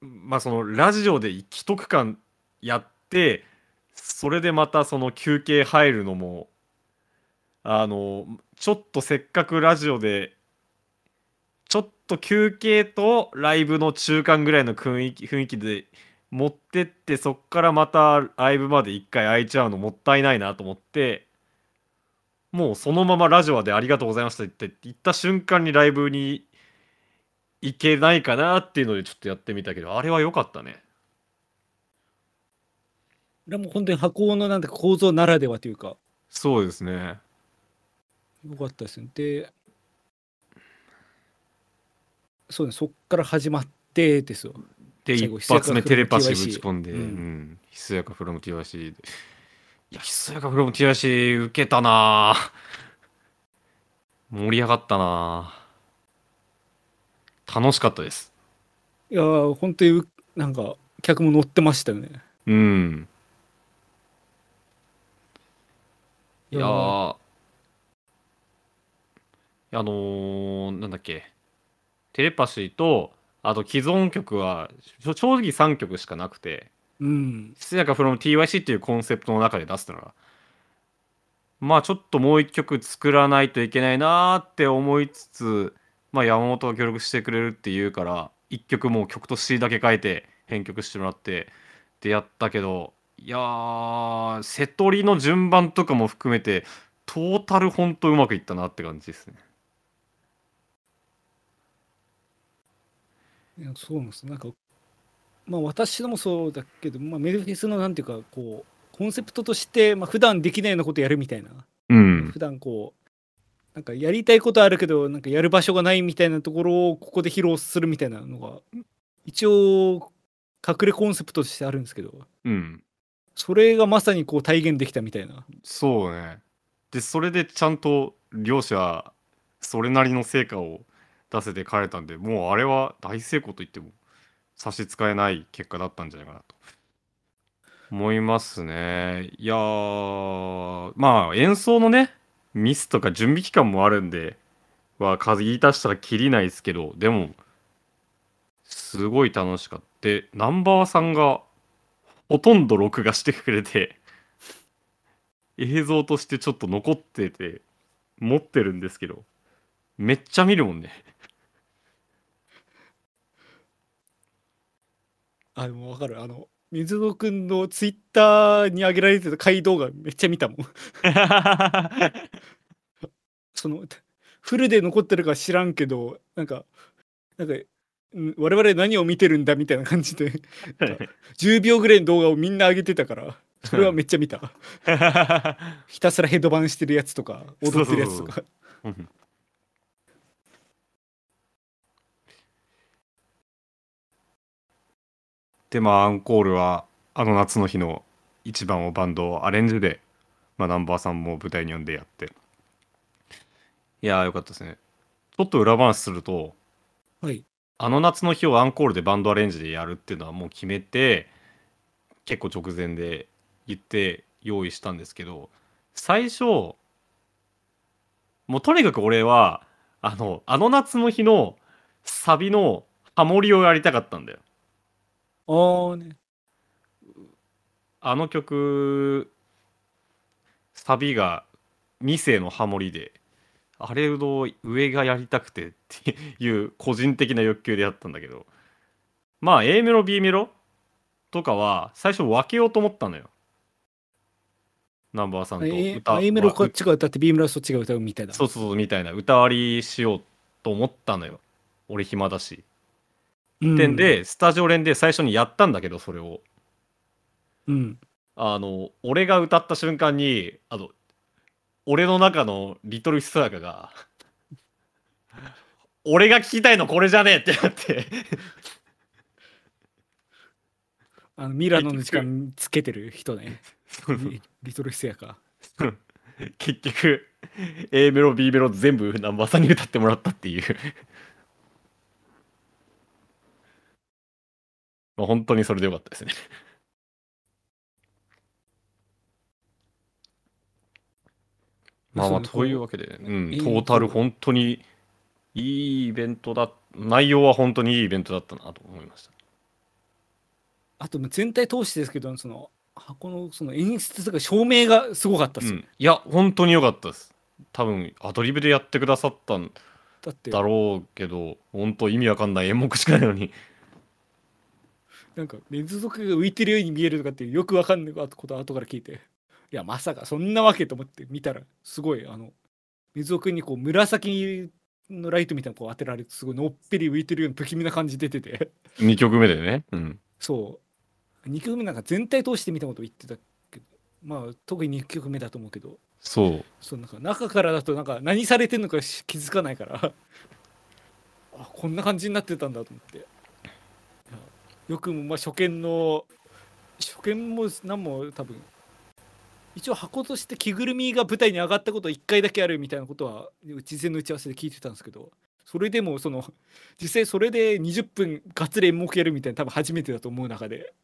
まあそのラジオで一区間やってそれでまたその休憩入るのもあのちょっとせっかくラジオでと休憩とライブの中間ぐらいの雰囲気雰囲気で持ってってそっからまたライブまで一回空いちゃうのもったいないなと思ってもうそのままラジオでありがとうございましたって言った瞬間にライブに行けないかなっていうのでちょっとやってみたけどあれは良かったね。これはもう本当に箱のなんて構造ならではというか。そうですね。よかったですね。でそうねそっから始まってですよ。で一発目テレパシーぶち込んで、ううん。ん、ひそやかフロム TYC でいやひそやかフロム TYC 受けたな。盛り上がったな。楽しかったです。いやー本当にうなんか客も乗ってましたよね。うん。いやいやー。あのーなんだっけテレパシーとあと既存曲は正正直3曲しかなくて。うん「ひそやか from TYC」っていうコンセプトの中で出すならまあちょっともう一曲作らないといけないなーって思いつつまあ山本が協力してくれるっていうから一曲もう曲と C だけ書いて編曲してもらってでやったけどいやー瀬戸りの順番とかも含めてトータルほんとうまくいったなって感じですねいやそうなんですなんかまあ私のもそうだけど、まあ、メルフェスのなんていうかこうコンセプトとして、まあ普段できないようなことやるみたいなうん普段こうなんかやりたいことあるけどなんかやる場所がないみたいなところをここで披露するみたいなのが一応隠れコンセプトとしてあるんですけどうん。それがまさにこう体現できたみたいなそうね。で、それでちゃんと両者、それなりの成果を出せて帰れたんで、もうあれは大成功と言っても差し支えない結果だったんじゃないかなと思いますね。いやー、まあ演奏のね、ミスとか準備期間もあるんで、は数言い足したらきりないですけど、でも、すごい楽しかった。ナンバーさんがほとんど録画してくれて、映像としてちょっと残ってて、持ってるんですけど、めっちゃ見るもんね。あでもわかる。あの水野くんのツイッターに上げられてた回動画めっちゃ見たもん。そのフルで残ってるか知らんけどなんかなんかん我々何を見てるんだみたいな感じで。10秒ぐらいの動画をみんな上げてたからそれはめっちゃ見た。ひたすらヘッドバンしてるやつとか踊ってるやつとかうんでまあアンコールはあの夏の日の一番をバンドアレンジで、まあ、ナンバーさんも舞台に呼んでやって。いやーよかったですね。ちょっと裏話するとはい。あの夏の日をアンコールでバンドアレンジでやるっていうのはもう決めて結構直前で言って用意したんですけど最初もうとにかく俺はあのあの夏の日のサビのハモリをやりたかったんだよ。ああね。あの曲サビが2世のハモリであれを上がやりたくてっていう個人的な欲求でやったんだけど。まあ A メロ B メロとかは最初分けようと思ったのよ。ナンバーさんと A, 歌 A メロこっうちが歌って B メロはそっちが歌うみたいな。そうそうそうみたいな。歌割りしようと思ったのよ。俺暇だし、うん。ってんでスタジオ連で最初にやったんだけどそれを。うん。あの俺が歌った瞬間にあの俺の中のリトルヒスヤカが 俺が聞きたいのこれじゃねえってなって。あのミラノの時間つけてる人ね。リリトルヒスやか 結局 A メロ B メロ全部ナンバーさんに歌ってもらったっていうまあ本当にそれでよかったですね。まあまあというわけで、うん、トータル本当にいいイベントだ内容は本当にいいイベントだったなと思いました。あと全体通してですけどその箱のその演出とか照明がすごかったっすよ、うん、いや本当に良かったです。多分アドリブでやってくださったんだろうけど本当意味わかんない演目しかないのになんか連続が浮いてるように見えるとかってよくわかんないこと後から聞いて。いやまさかそんなわけと思って見たらすごいあの水尾君にこう紫のライトみたいなのこう当てられてすごいのっぺり浮いてるような不気味な感じ出てて。2曲目でね、うん、そう。2曲目なんか全体通して見たこと言ってたけどまあ特に2曲目だと思うけど。そう。そうなんか中からだとなんか何されてんのかし気づかないから。あこんな感じになってたんだと思ってよくもまあ初見の初見も何も多分一応箱として着ぐるみが舞台に上がったこと1回だけあるみたいなことは事前の打ち合わせで聞いてたんですけどそれでもその実際それで20分がっつり演目やるみたいな多分初めてだと思う中で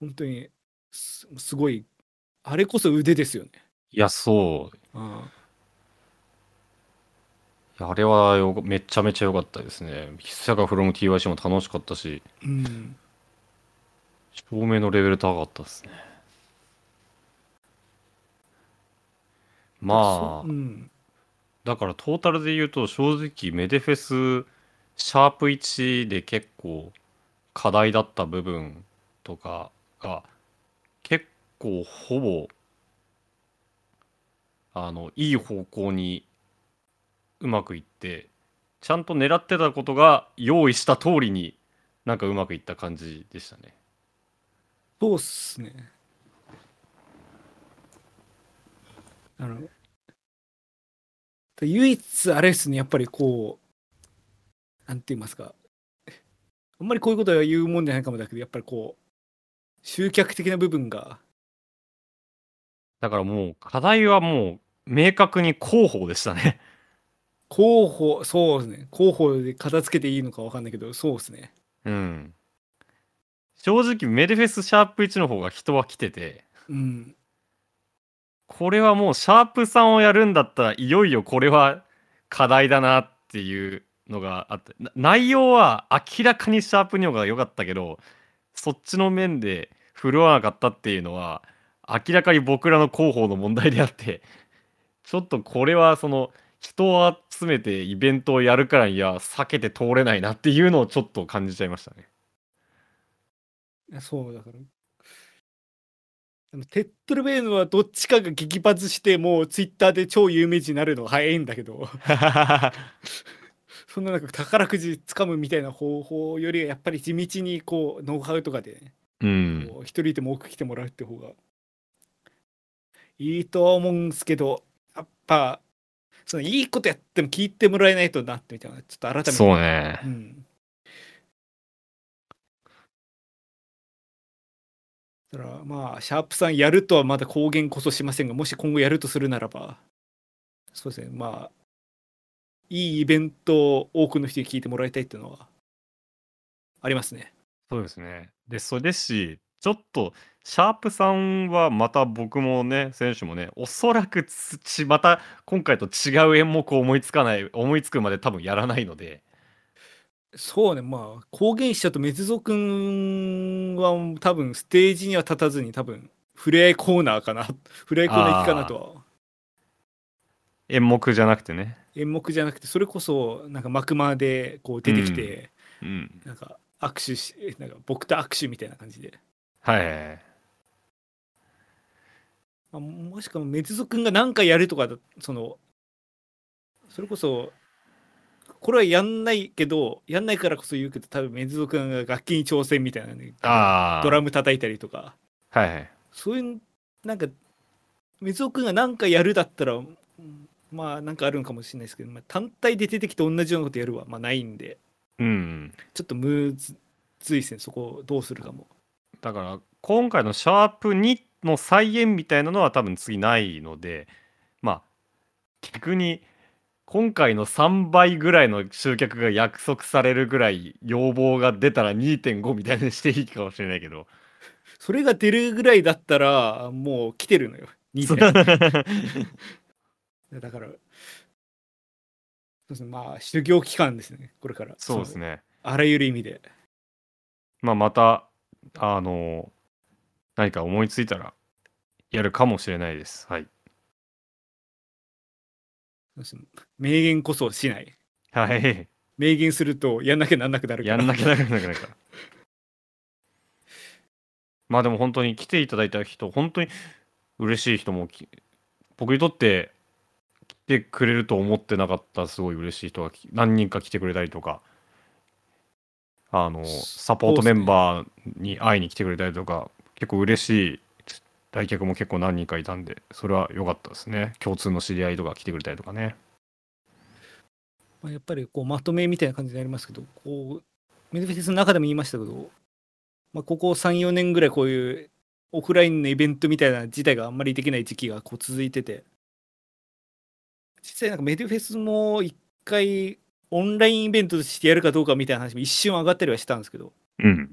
本当にすすごいあれこそ腕ですよね。いやそうあれはよめちゃめちゃ良かったですね「必殺がフロム TYC」も楽しかったし。うん照明のレベル高かったですね。まあうん、だからトータルで言うと正直メデフェスシャープ1で結構課題だった部分とかが結構ほぼあのいい方向にうまくいってちゃんと狙ってたことが用意した通りになんかうまくいった感じでしたね。そうっすね。あの唯一あれですねやっぱりこうなんて言いますかあんまりこういうことは言うもんじゃないかもだけどやっぱりこう集客的な部分がだからもう課題はもう明確に広報でしたね。広報そうですね。広報で片付けていいのかわかんないけどそうですね。うん。正直メデフェスシャープ1の方が人は来てて、うん。これはもうシャープ3をやるんだったらいよいよこれは課題だなっていうのがあって。な内容は明らかにシャープ2の方が良かったけどそっちの面で振るわなかったっていうのは明らかに僕らの広報の問題であって。ちょっとこれはその人を集めてイベントをやるからには避けて通れないなっていうのをちょっと感じちゃいましたね。そうだから。でもテッドルベーヌはどっちかが激発してもうツイッターで超有名人になるのが早いんだけど。そんななんか宝くじつかむみたいな方法よりはやっぱり地道にこうノウハウとかでね、うん。一人でも多く来てもらうって方がいいとは思うんですけどやっぱそのいいことやっても聞いてもらえないとなってみたいなちょっと改めてそうねう。ん。だからまあシャープさんやるとはまだ公言こそしませんがもし今後やるとするならばそうですねまあいいイベントを多くの人に聞いてもらいたいっていうのはありますね。そうですね。で、それですし、ちょっと、シャープさんはまた僕もね、選手もね、おそらくつちまた今回と違う演目を思いつかない、思いつくまで多分やらないので、そうね。まあ公言者とメズゾくんは多分ステージには立たずに多分触れ合いコーナーかな。触れ合いコーナー行きかなとは。演目じゃなくてね。演目じゃなくてそれこそなんか幕間でこう出てきて、うん。なんか握手しなんか僕と握手みたいな感じで、はい。まあ、もしくはメズゾくんが何かやるとかだそのそれこそこれはやんないけどやんないからこそ言うけど多分メズゾくんが楽器に挑戦みたいなね。ドラム叩いたりとかはいはい。そういうなんかメズゾくんが何かやるだったらうんまあなんかあるのかもしれないですけど、まあ、単体で出てきて同じようなことやるはまあないんでうん。ちょっとむずいですねそこをどうするかも。だから、今回のシャープ2の再現みたいなのは多分次ないので、まあ、逆に、今回の3倍ぐらいの集客が約束されるぐらい要望が出たら2.5みたいにしていいかもしれないけど。それが出るぐらいだったらもう来てるのよ。2そう だからそうですねまあ修行期間ですねこれからのそうですね。あらゆる意味でまあ、また、あの、何か思いついたらやるかもしれないです。はい。そうですね明言こそしないはい。明言するとやんなきゃなんなくなるやんなきゃならなくなるから。まあでも本当に来ていただいた人、本当に嬉しい人もき、僕にとって来てくれると思ってなかったすごい嬉しい人がき何人か来てくれたりとか、あの、サポートメンバーに会いに来てくれたりとか、結構嬉しい来客も結構何人かいたんで、それは良かったですね。共通の知り合いとか来てくれたりとかね。まあやっぱりこうまとめみたいな感じになりますけどこうメデフェスの中でも言いましたけど、まあ、ここ34年ぐらいこういうオフラインのイベントみたいな自体があんまりできない時期がこう続いてて実際なんかメデフェスも一回オンラインイベントとしてやるかどうかみたいな話も一瞬上がったりはしたんですけどうん。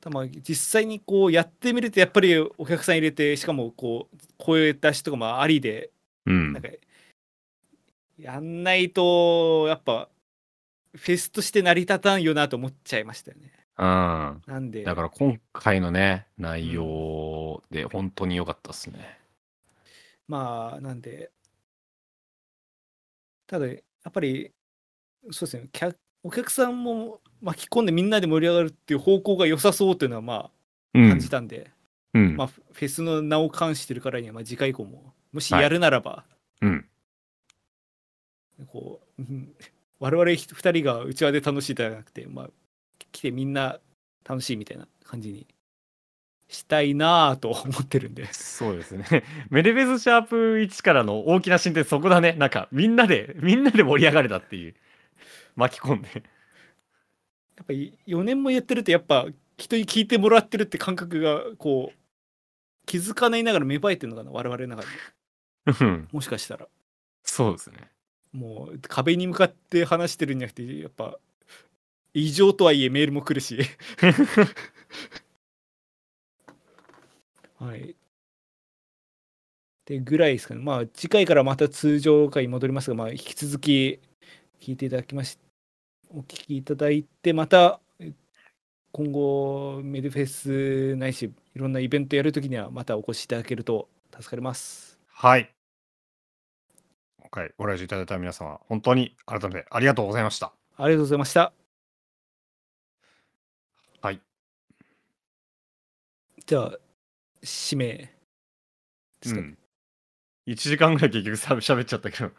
ただまあ実際にこうやってみるとやっぱりお客さん入れてしかもこう声出しとかもありでうんなん。かやんないとやっぱフェスとして成り立たんよなと思っちゃいましたよね。うん。なんでだから今回のね、内容で本当に良かったですね。まあなんでただやっぱりそうですね客お客さんも巻き込んでみんなで盛り上がるっていう方向が良さそうっていうのはまあうん感じたんで、うん。まあフェスの名を冠してるからにはまあ次回以降ももしやるならば、うん。こう、うん我々2人がうちわで楽しいじゃなくて、まあ、来てみんな楽しいみたいな感じにしたいなぁと思ってるんでそうですね。メデベズシャープ1からの大きな進展そこだね。なんかみんなで、みんなで盛り上がれたっていう。巻き込んで。やっぱり4年もやってるとやっぱ人に聞いてもらってるって感覚がこう気づかないながら芽生えてるのかな我々の中でうんもしかしたらそうですね。もう壁に向かって話してるんじゃなくてやっぱ異常とはいえメールも来るし はいでぐらいですかねまあ次回からまた通常回に戻りますがまあ引き続き聞いていただきましお聞きいただいてまたえ今後メデフェスないしいろんなイベントやるときにはまたお越しいただけると助かりますはい。今回ご来場いただいた皆様、本当に改めてありがとうございました。ありがとうございましたはい。じゃあ指名ですかね、うん。1時間ぐらい結局さ 喋っちゃったけど。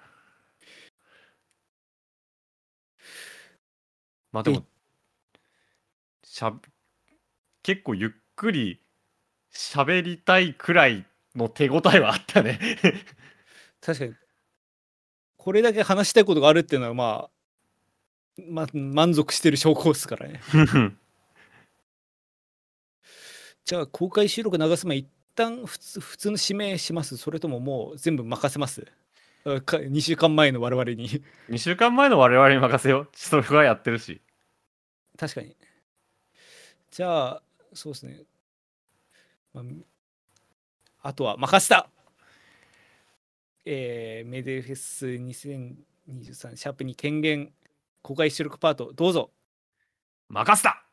まあでも、しゃ結構ゆっくり喋りたいくらいの手応えはあったね。確かにこれだけ話したいことがあるっていうのはまあ、まあ、満足してる証拠ですからね じゃあ公開収録流す前一旦普通普通の指名します？それとももう全部任せます？あか2週間前の我々に。2週間前の我々に任せよう。それはやってるし。確かに。じゃあそうですね、まあ、あとは任せた。えー、メデフェス2023シャープに権限公開収録パートどうぞ。任せた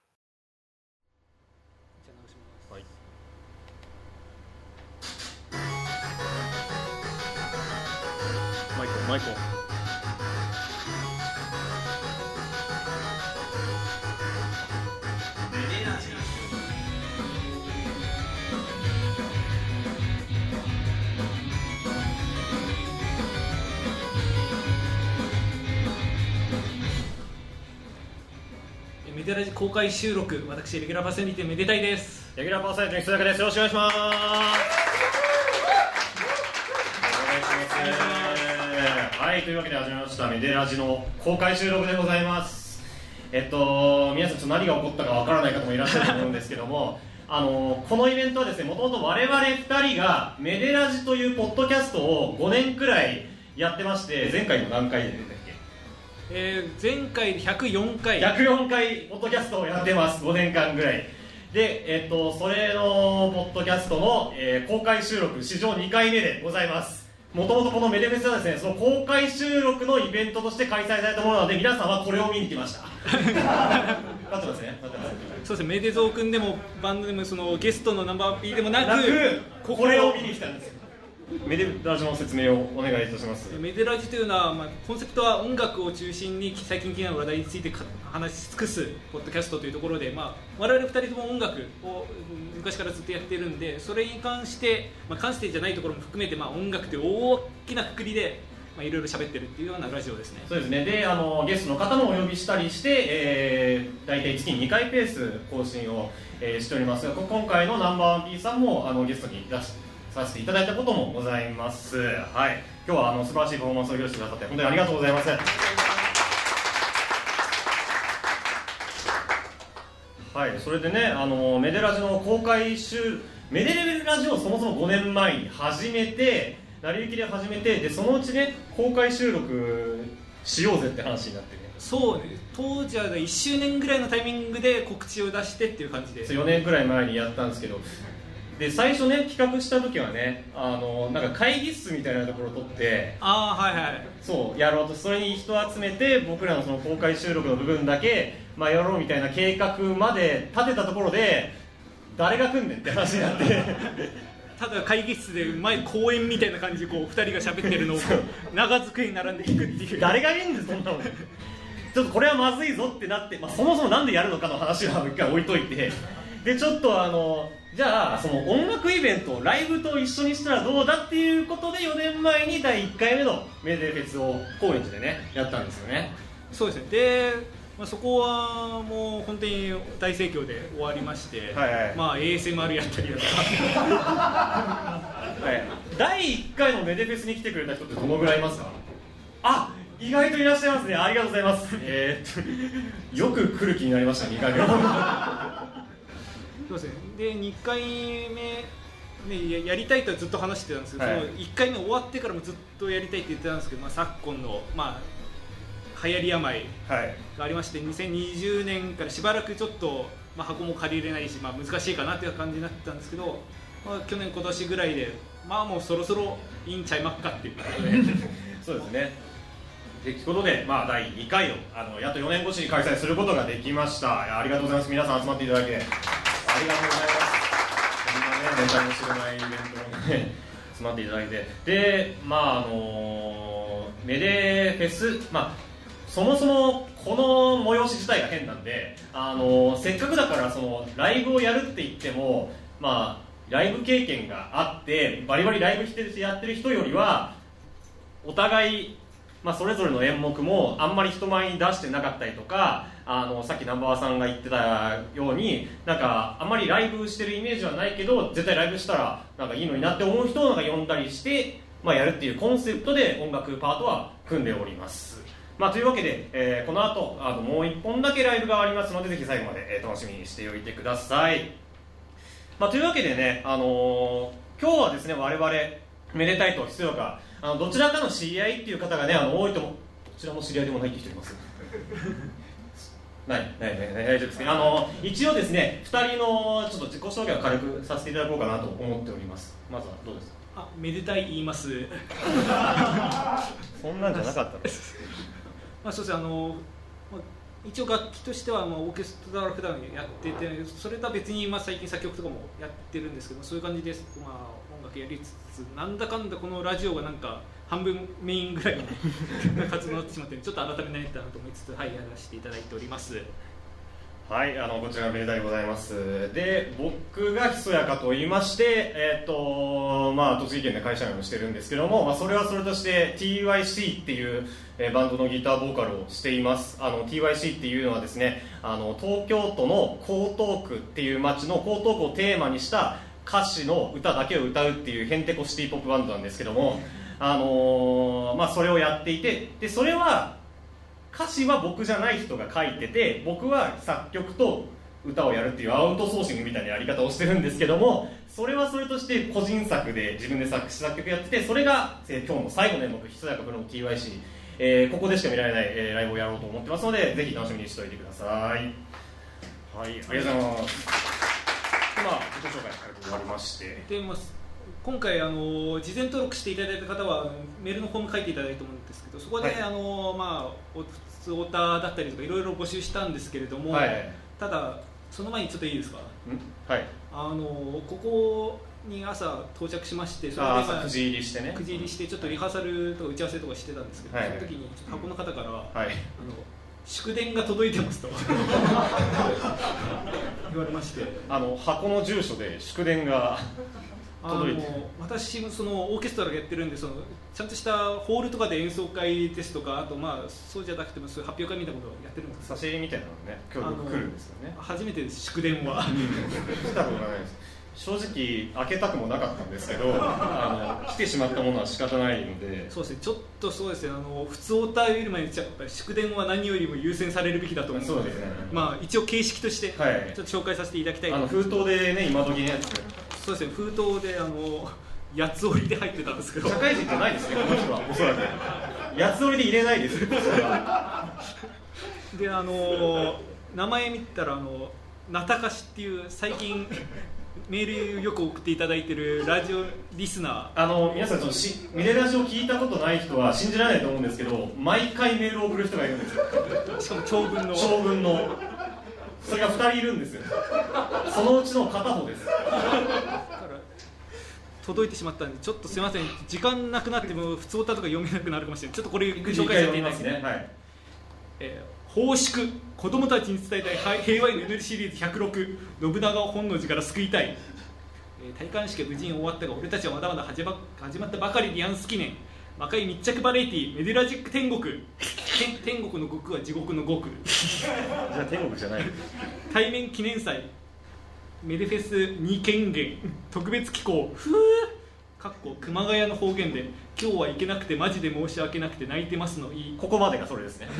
マイコマイコメデラジ公開収録私レギュラーパーソナリティめでたいですレギュラーパーソナリティの須坂です。よろしくお願いします。はい、というわけで始めました、メデラジの公開収録でございます。えっと、皆さん、ちょっと何が起こったかわからない方もいらっしゃると思うんですけども、あのこのイベントはですね、もともと我々2人がメデラジというポッドキャストを5年くらいやってまして、前回の何回で出たっけ？えー、前回で104回。104回ポッドキャストをやってます。5年間ぐらい。で、えっと、それのポッドキャストの、えー公開収録史上2回目でございますもともとこのメデフェスはですねその公開収録のイベントとして開催されたものなので皆さんはこれを見に来ました。待ってますね待ってますそうですねメデゾー君でもバンドでもそのゲストのナンバー P でもなくこれを見に来たんですよメデラジの説明をお願いいたします。メデラジというのは、まあ、コンセプトは音楽を中心に最近気になる話題についてか話し尽くすポッドキャストというところで、まあ、我々2人とも音楽をうん昔からずっとやってるんでそれに関して、まあ、関してじゃないところも含めて、まあ、音楽という大きなくくりで、まあ、いろいろ喋ってるっていうようなラジオですね。そうですね。であのゲストの方もお呼びしたりして、えー、大体月に2回ペース更新を、えーしておりますがこ今回のナンバーワン P さんもあのゲストに出しさせていただいたこともございます。はい。今日はあの素晴らしいパフォーマンスを披露してくださって本当にありがとうございます。はい。それでねあのメデラジの公開週メデレベルラジオをそもそも5年前に始めて成り行きで始めてでそのうちね公開収録しようぜって話になってね。そうね当時は1周年ぐらいのタイミングで告知を出してっていう感じで。4年くらい前にやったんですけどで最初ね企画した時はねあのなんか会議室みたいなところを取ってああはいはい。そうやろうと。それに人を集めて僕らのその公開収録の部分だけ、まあ、やろうみたいな計画まで立てたところで誰が来んねんって話になって。ただ会議室で前公演みたいな感じでこう2人が喋ってるのを長机に並んで聞くっていう。誰がいいんですそんなの。ちょっとこれはまずいぞってなって、まあ、そもそもなんでやるのかの話は一回置いといて。でちょっとあのじゃあその音楽イベントをライブと一緒にしたらどうだっていうことで4年前に第1回目のメデフェスを高円寺でねやったんですよね。そうですね。でまあ、そこはもう本当に大盛況で終わりまして、はいはい。まあ ASMR やったりだとか。はい、第1回のメデフェスに来てくれた人ってどのぐらいいますか？あ意外といらっしゃいますね。ありがとうございます。えー、っとよく来る気になりました2回目そうですね。で2回目ね、ややりたいとはずっと話してたんですけど、はい。その1回目終わってからもずっとやりたいって言ってたんですけど、まあ、昨今の、まあ、流行り病はい。がありまして2020年からしばらくちょっと、まあ、箱も借りれないし、まあ、難しいかなっていう感じになってたんですけど、まあ、去年今年ぐらいでまあもうそろそろいいんちゃいまっかっていうことで。そうですねということで、まあ、第2回をあのやっと4年越しに開催することができました。ありがとうございます。皆さん集まっていただいてありがとうございます。こんなねネタに知らないイベントにね集まっていただいてでまああのメデフェスまあそもそもこの催し自体が変なんで、あのせっかくだからそのライブをやるって言っても、まあ、ライブ経験があってバリバリライブしてやってる人よりはお互い、まあ、それぞれの演目もあんまり人前に出してなかったりとかあのさっき南波さんが言ってたようになんかあんまりライブしてるイメージはないけど絶対ライブしたらなんかいいのになって思う人をなんか呼んだりして、まあ、やるっていうコンセプトで音楽パートは組んでおります。まあ、というわけで、えーこの後あのもう一本だけライブがありますのでぜひ最後まで、え楽しみにしておいてください。まあ、というわけでね、あのー今日はですね我々めでたいとひそやかあのどちらかの知り合いっていう方がねあの多いと思うどちらも知り合いでもないって人いますないないない大丈夫ですね。あの一応ですね2人のちょっと自己紹介を軽くさせていただこうかなと思っております。まずはどうですか？あめでたい言います。そんなんじゃなかったです まあ、そうですね。あの、まあ、一応楽器としてはまあオーケストラ普段やっててそれとは別にまあ最近作曲とかもやってるんですけどそういう感じです、まあ、音楽やりつつなんだかんだこのラジオがなんか半分メインぐらいの活動になってしまってちょっと改めないとなと思いつつ、はい、やらせていただいておりますはい、あのこちらがめでございます。で、僕がひそやかと言いまして、えっ、とまあ栃木県で会社員をしてるんですけども、まあそれはそれとして TYC っていう、えーバンドのギターボーカルをしています。あの TYC っていうのはですね、あの東京都の江東区っていう町の江東区をテーマにした歌詞の歌だけを歌うっていうヘンテコシティポップバンドなんですけども、あのーまあそれをやっていて、でそれは歌詞は僕じゃない人が書いてて僕は作曲と歌をやるっていうアウトソーシングみたいなやり方をしてるんですけどもそれはそれとして個人作で自分で作詞作曲やっててそれが、えー今日の最後の演目「ひそやかプロの TYC」えーここでしか見られない、えーライブをやろうと思ってますのでぜひ楽しみにしておいてください。はいありがとうございます。でまあ自己紹介軽く終わりまして。で、まあ、今回あの事前登録していただいた方はあのメールのフォーム書いていただいたと思うんですけどそこで、はい。あのまあ、お普通オタだったりとかいろいろ募集したんですけれども、はい。ただその前にちょっといいですか？ん？はい。あのここに朝到着しましてそれで、まああ朝9時入りしてね。9時入りしてちょっとリハーサルとか打ち合わせとかしてたんですけど、はい。その時に箱の方から、あのはい祝電が届いてますと。言われましてあの箱の住所で祝電があ届いて。の私もそのオーケストラがやってるんでそのちゃんとしたホールとかで演奏会ですとかあとまあそうじゃなくてもそういう発表会みたいなことをやってるんです。差し入れみたいなのね今日僕来るんですよね。初めてです祝電は。来たことがないです正直開けたくもなかったんですけど あの来てしまったものは仕方ないので。そうですね。ちょっとそうですね。あの普通オタよりもやっぱり祝電は何よりも優先されるべきだと思うのでそうですね。まあ一応形式としてはい。ちょっと紹介させていただきたい。あの封筒でね今時のやつそうですね。封筒であの八つ折りで入ってたんですけど。社会人じゃないですねこの人は。おそらく。八つ折りで入れないです。よであの名前見たらあのなたかしっていう最近メールよく送っていただいてるラジオリスナあの皆さんちょっとしミレラジオ聞いたことない人は信じられないと思うんですけど毎回メールを送る人がいるんですよ。ーしかも長文の。長文の。それが2人いるんですよ。そのうちの片方です。届いてしまったんでちょっとすみません。時間なくなっても普通歌とか読めなくなるかもしれない。ちょっとこれ紹介させていただきますねはい。えー奉祝子供たちに伝えたいはい平和への祈りシリーズ106信長を本能寺から救いたい、えー、戴冠式は無事に終わったが俺たちはまだまだ始ま始まったばかりでやんす記念。魔界密着バラエティーメデラジック天国。天天国の極は地獄の極。じゃあ天国じゃない。対面記念祭。メデフェス2権限。特別機構。ふうかっこ熊谷の方言で「今日は行けなくてマジで申し訳なくて泣いてます」のいい。ここまでがそれですね。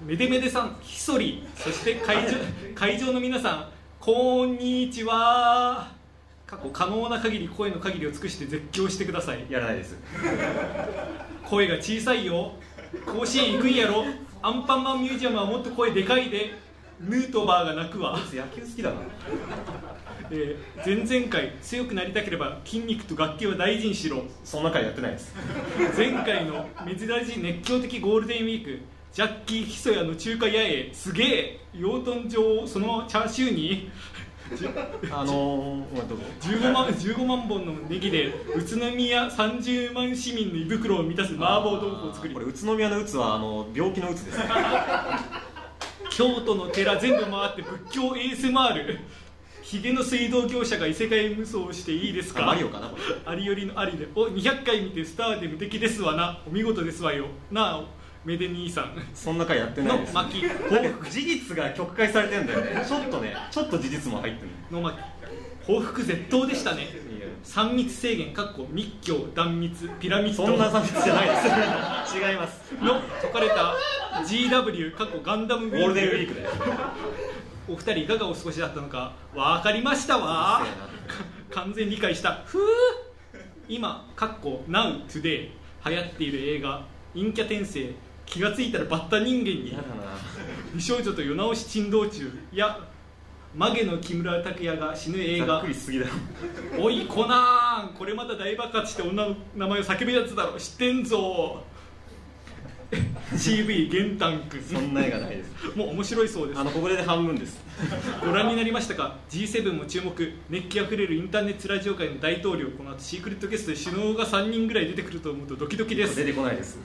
メデメデさんひそり。そして会場会場の皆さんこんにちは。過去可能な限り声の限りを尽くして絶叫してください。やらないです。声が小さいよ。甲子園行くんやろ。アンパンマンミュージアムはもっと声でかいで。ヌートバーが泣くわ、野球好きだなえー前々回強くなりたければ筋肉と楽器を大事にしろ。そんな回やってないです。前回の珍しい熱狂的ゴールデンウィークジャッキー・ヒソヤの中華八重すげえ養豚場そのチャーシューに。あのー、ごめんどうぞ。15万 ,15 万本のネギで宇都宮30万市民の胃袋を満たす麻婆豆腐を作り。これ宇都宮の鬱はあの病気の鬱ですね。京都の寺全部回って仏教 ASMR ヒゲの水道業者が異世界無双していいですか？あマリオかなこれ。ありよりのありで。お200回見てスターで無敵ですわな。お見事ですわよ。なあメデ兄さん。そんな回やってないのです巻。なんか事実が曲解されてんだよね。ちょっとねちょっと事実も入ってるの巻。報復絶倒でしたね。いや3密制限かっこ密教断密ピラミッド。そんな差別じゃないです。違います。の解かれた GW かっこガンダムウゴールデンウィーククでお二人いかがお過ごしだったのか分かりましたわ。完全理解した。ふう今かっこ Now Today 流行っている映画陰キャ転生気がついたらバッタ人間に美少女と世直し珍道中やマゲの木村拓哉が死ぬ映画。ざっくりしすぎだろ。おいコナン。これまた大爆発して女の名前を叫ぶやつだろ。知ってんぞ CV ゲンタンクそんな絵がないです。もう面白いそうです。あのここで半分です。ご覧になりましたか？G7 も注目。熱気あふれるインターネットラジオ界の大統領。この後シークレットゲストで首脳が3人ぐらい出てくると思うとドキドキです。出てこないです。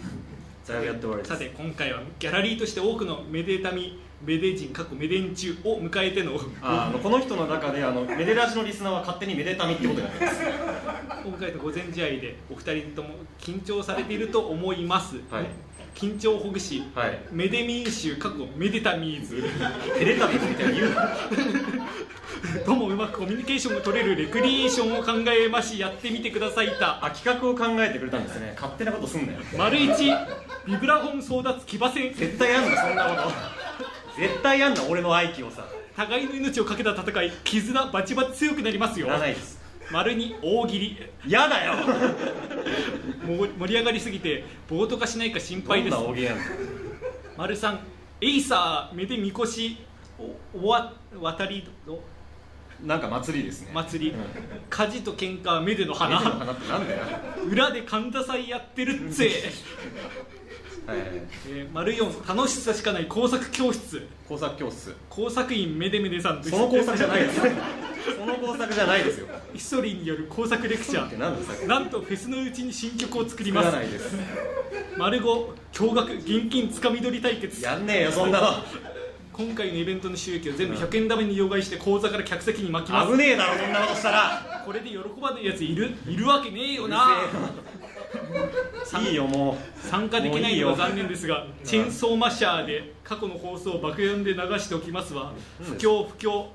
だいぶやって終わりです。さて今回はギャラリーとして多くのメデタミメデ人過去メデン中を迎えての。ああのこの人の中であのメデラジのリスナーは勝手にメデタミってことになります。今回の午前試合でお二人とも緊張されていると思います、はい緊張ほぐし、はい。メデ民衆過去メデタミーズテレタミみたいに言うな。ともうまくコミュニケーションが取れるレクリエーションを考えましやってみてください。たあ企画を考えてくれたんですね。勝手なことすんなよ。丸一ビブラフォン争奪騎馬戦。絶対やんなそんなこと絶対やんな俺の愛機をさ。互いの命をかけた戦い絆バチバチ強くなりますよ。いらないです丸に大喜利。嫌だよ。もう盛り上がりすぎて暴徒化しないか心配です。どんな大喜利やんの？丸三エイサー目でみこしおおわ渡りの？なんか祭りですね。祭り、うん。火事と喧嘩目での目の花花ってなんだよ。裏で神田祭やってるっつえ、はいはいはいえー、丸四楽しさしかない工作教室。工作教室。工作員めでめでさんとその工作じゃないです。その工作じゃないです よ。ヒストリーによる工作レクチャー。なんとフェスのうちに新曲を作り作ます。丸五驚愕現金つかみ取り対決。やんねえよそんなの。今回のイベントの収益を全部100円玉に両替して口座から客席に巻きます。危ねえだろそんなことしたら。これで喜ばないやついる？いるわけねえよないいよも参加できないのは残念ですがチェーンソーマッシャーで過去の放送を爆音で流しておきますわ。うん。不況不況。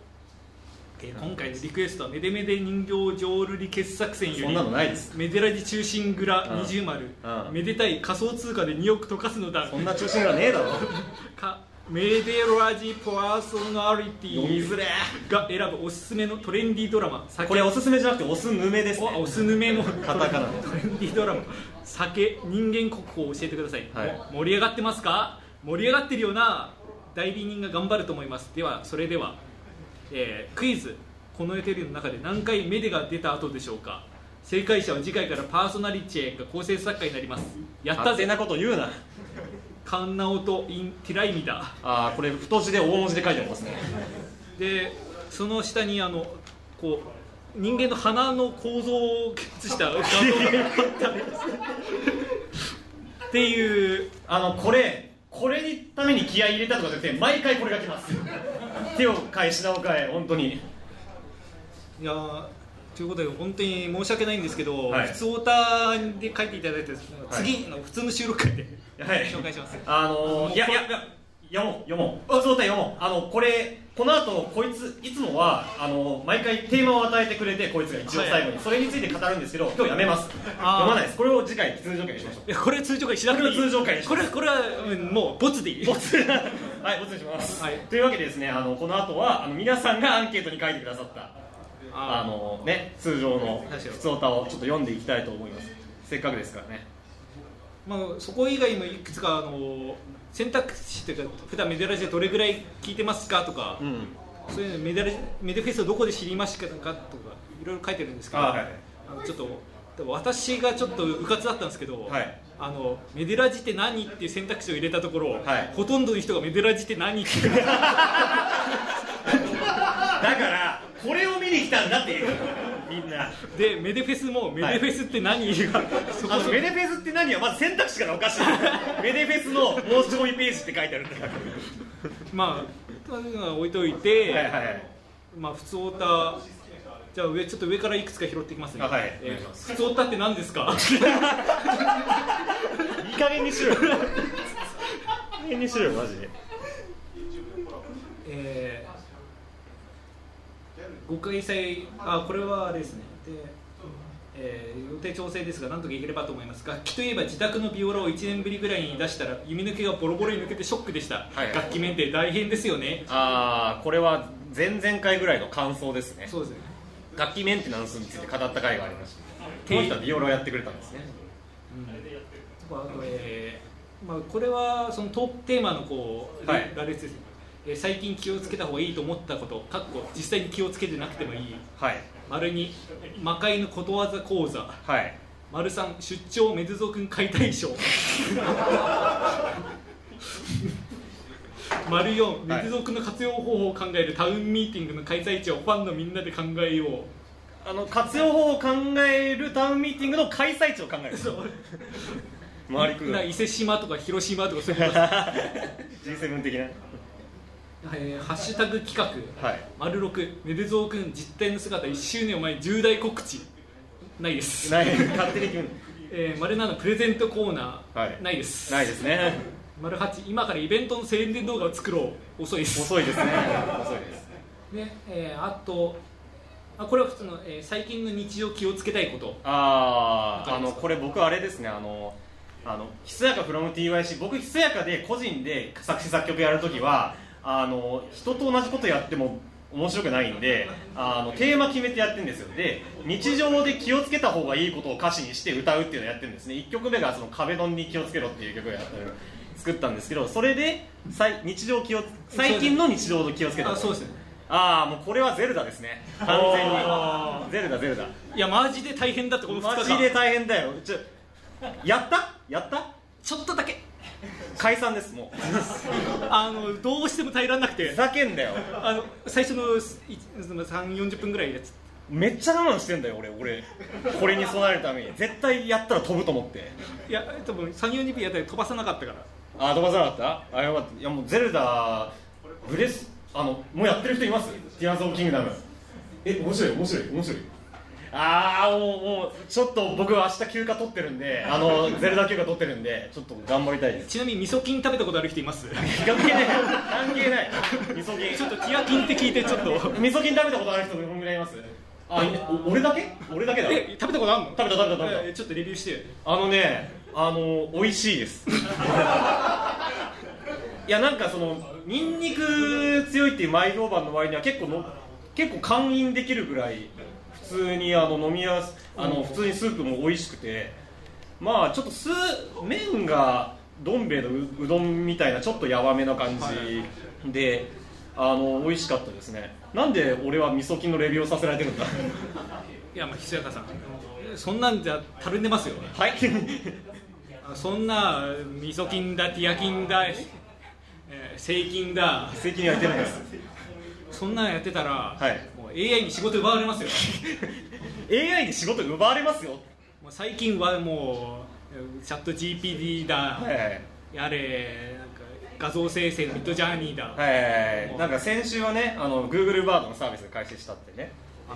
えー今回のリクエストはメデメデ人形浄瑠璃傑作戦よりそんなのないです。メデラジ中心蔵うん。二重丸。うん。めでたい仮想通貨で2億溶かすのだ。うそんな中心がねえだろ。かメデラジパーソナリティづれ。が選ぶおすすめのトレンディードラマ。酒。これおすすめじゃなくておすぬめですね。おおすぬめのカタカナで。トレンディードラマ。酒人間国宝を教えてください、はい。お盛り上がってますか？盛り上がってるよな代理人が頑張ると思います。ではそれでは、えークイズ。このテレビの中で何回メデが出た後でしょうか？正解者は次回からパーソナリティが構成作家になります。やったぜ。なこと言うなカンナオとインティライミだああこれ太字で大文字で書いてありますね。でその下にあのこう人間の鼻の構造を写した画像がっていうあのこれこれにために気合い入れたとかじゃなくて毎回これが来ます。手を変え品を変え本当に。いやーということで本当に申し訳ないんですけど、はい。普通オタで書いていただいて、次の普通の収録会ではい。紹介します。あのー、いやいやいや読もう読もう。そうだ読もう。あのこれこの後こいついつもはあの毎回テーマを与えてくれてこいつが一応最後に、それについて語るんですけど今日やめます。読まないです。これを次回通常会にしましょう。いやこれ通常会しなくていい。通常会にしこれこれはうんもうボツでいい。ボツ。はいボツにします、はい。というわけでですねあのこの後はあの皆さんがアンケートに書いてくださったああのね通常の普通歌をちょっと読んでいきたいと思います。せっかくですからねまあ、そこ以外にもいくつかあの選択肢というか普段メデラジでどれぐらい聞いてますかとか、うん。そういうのメデラジメデフェスをどこで知りましたかとかいろいろ書いてるんですけどあはいあのちょっと私がちょっとうかつだったんですけど、はい。あのメデラジって何っていう選択肢を入れたところ、はい。ほとんどの人がメデラジって何って だからこれを見に来たんだっていうみんな。でメデフェスもメデフェスって何が、そこあのメデフェスって何はまず選択肢からおかしい。メデフェスの申し込みページって書いてある。んだまあそういうのは置いといて、はいはいはい。まあ普通オタじゃあ上ちょっと上からいくつか拾っていきますね。あはい。えーお願いします普通オタって何ですか？いい加減にしろよ。いい加減にしろよマジで。えー、ご開催あこれはですね。で。えー予定調整ですが、なんとかいければと思います。楽器といえば自宅のビオラを1年ぶりぐらいに出したら弓抜けがボロボロに抜けてショックでした、はい。楽器面って大変ですよね。ああこれは前々回ぐらいの感想ですね。そうですね。楽器メンテナンスについて語った回がありましたこの人はビオラをやってくれたんですね。あと、えーまあ、これはそのトークテーマのこう、はい。羅列ですね、えー最近気をつけた方がいいと思ったことかっこ実際に気をつけてなくてもいい。はい。丸2魔界のことわざ講座。はい。丸3出張メズゾくん解体ショー。丸4メズゾくんの活用方法を考えるタウンミーティングの開催地をファンのみんなで考えよう。あの活用法を考えるタウンミーティングの開催地を考える。そう。回りく伊勢志摩とか広島とかそういうこと G7 的なえーハッシュタグ企画。はい。丸六メデゾー君実態の姿1周年を前に重大告知。ないです、ない。勝手に決めるえー、丸7プレゼントコーナー、はい。ないです。ないですね。丸8今からイベントの宣伝動画を作ろう。遅いです。遅いですね。遅いです。ねえーあとあこれは普通の、えー最近の日常気をつけたいこと。あああのこれ僕あれですね。あのあのひそやか from TYC 僕ひそやかで個人で作詞作曲やるときはあの人と同じことやっても面白くないんであのテーマ決めてやってるんですよ。で日常で気をつけた方がいいことを歌詞にして歌うっていうのをやってるんですね。1曲目がその壁ドンに気をつけろっていう曲を作ったんですけどそれでさい日常気を最近の日常の気をつけたあそうですね。ああもうこれはゼルダですね。完全に。ゼルダゼルダ。いやマジで大変だってこの2日間。マジで大変だよ。ちょやった？やった？ちょっとだけ解散ですもう。あのどうしても耐えられなくて。ふざけんだよ。あの最初の3 4 0分ぐらいやつ。めっちゃ我慢してんだよ俺。俺これに備えるために。絶対やったら飛ぶと思って。いや多分3 4 2分やったら飛ばさなかったから。あ飛ばさなかった？あよかった。いやもうゼルダブレスあのもうやってる人います？ティアーズ・オブ・キングダム。え面白い面白い面白いああもうもうちょっと僕は明日休暇取ってるんであのゼルダ休暇取ってるんでちょっと頑張りたいです。ちなみに味噌菌食べたことある人います？関係ない。関係ない。味噌菌ちょっとティア菌って聞いてちょっと。味噌菌食べたことある人どのぐらいいます。あ俺だけ？俺だけだ？え食べたことあるの？食べた食べた食べた。えちょっとレビューして。あのねあの美味しいです。いやなんかそのニンニク強いっていう前評判の割には結構の結構勧飲できるぐらい普通にあの飲みやすあの普通にスープも美味しくてまあちょっとスー麺がどん兵衛のううどんみたいなちょっとやわめな感じで、あの美味しかったですね。なんで俺は味噌菌のレビューをさせられてるんだ？いやまあひそやかさん。そんなんじゃたるんでますよはい。あそんな味噌菌だティア菌だ、えー、生菌だ。責任は言ってないです。そんなんやってたら、はい AI に仕事奪われますよ。AI に仕事奪われますよ。もう最近はもうチャット GPD だ、はいはいやれなんか画像生成のミッドジャーニーだ、はいはいはい。なんか先週はねあの Google バードのサービスが開始したってね。あ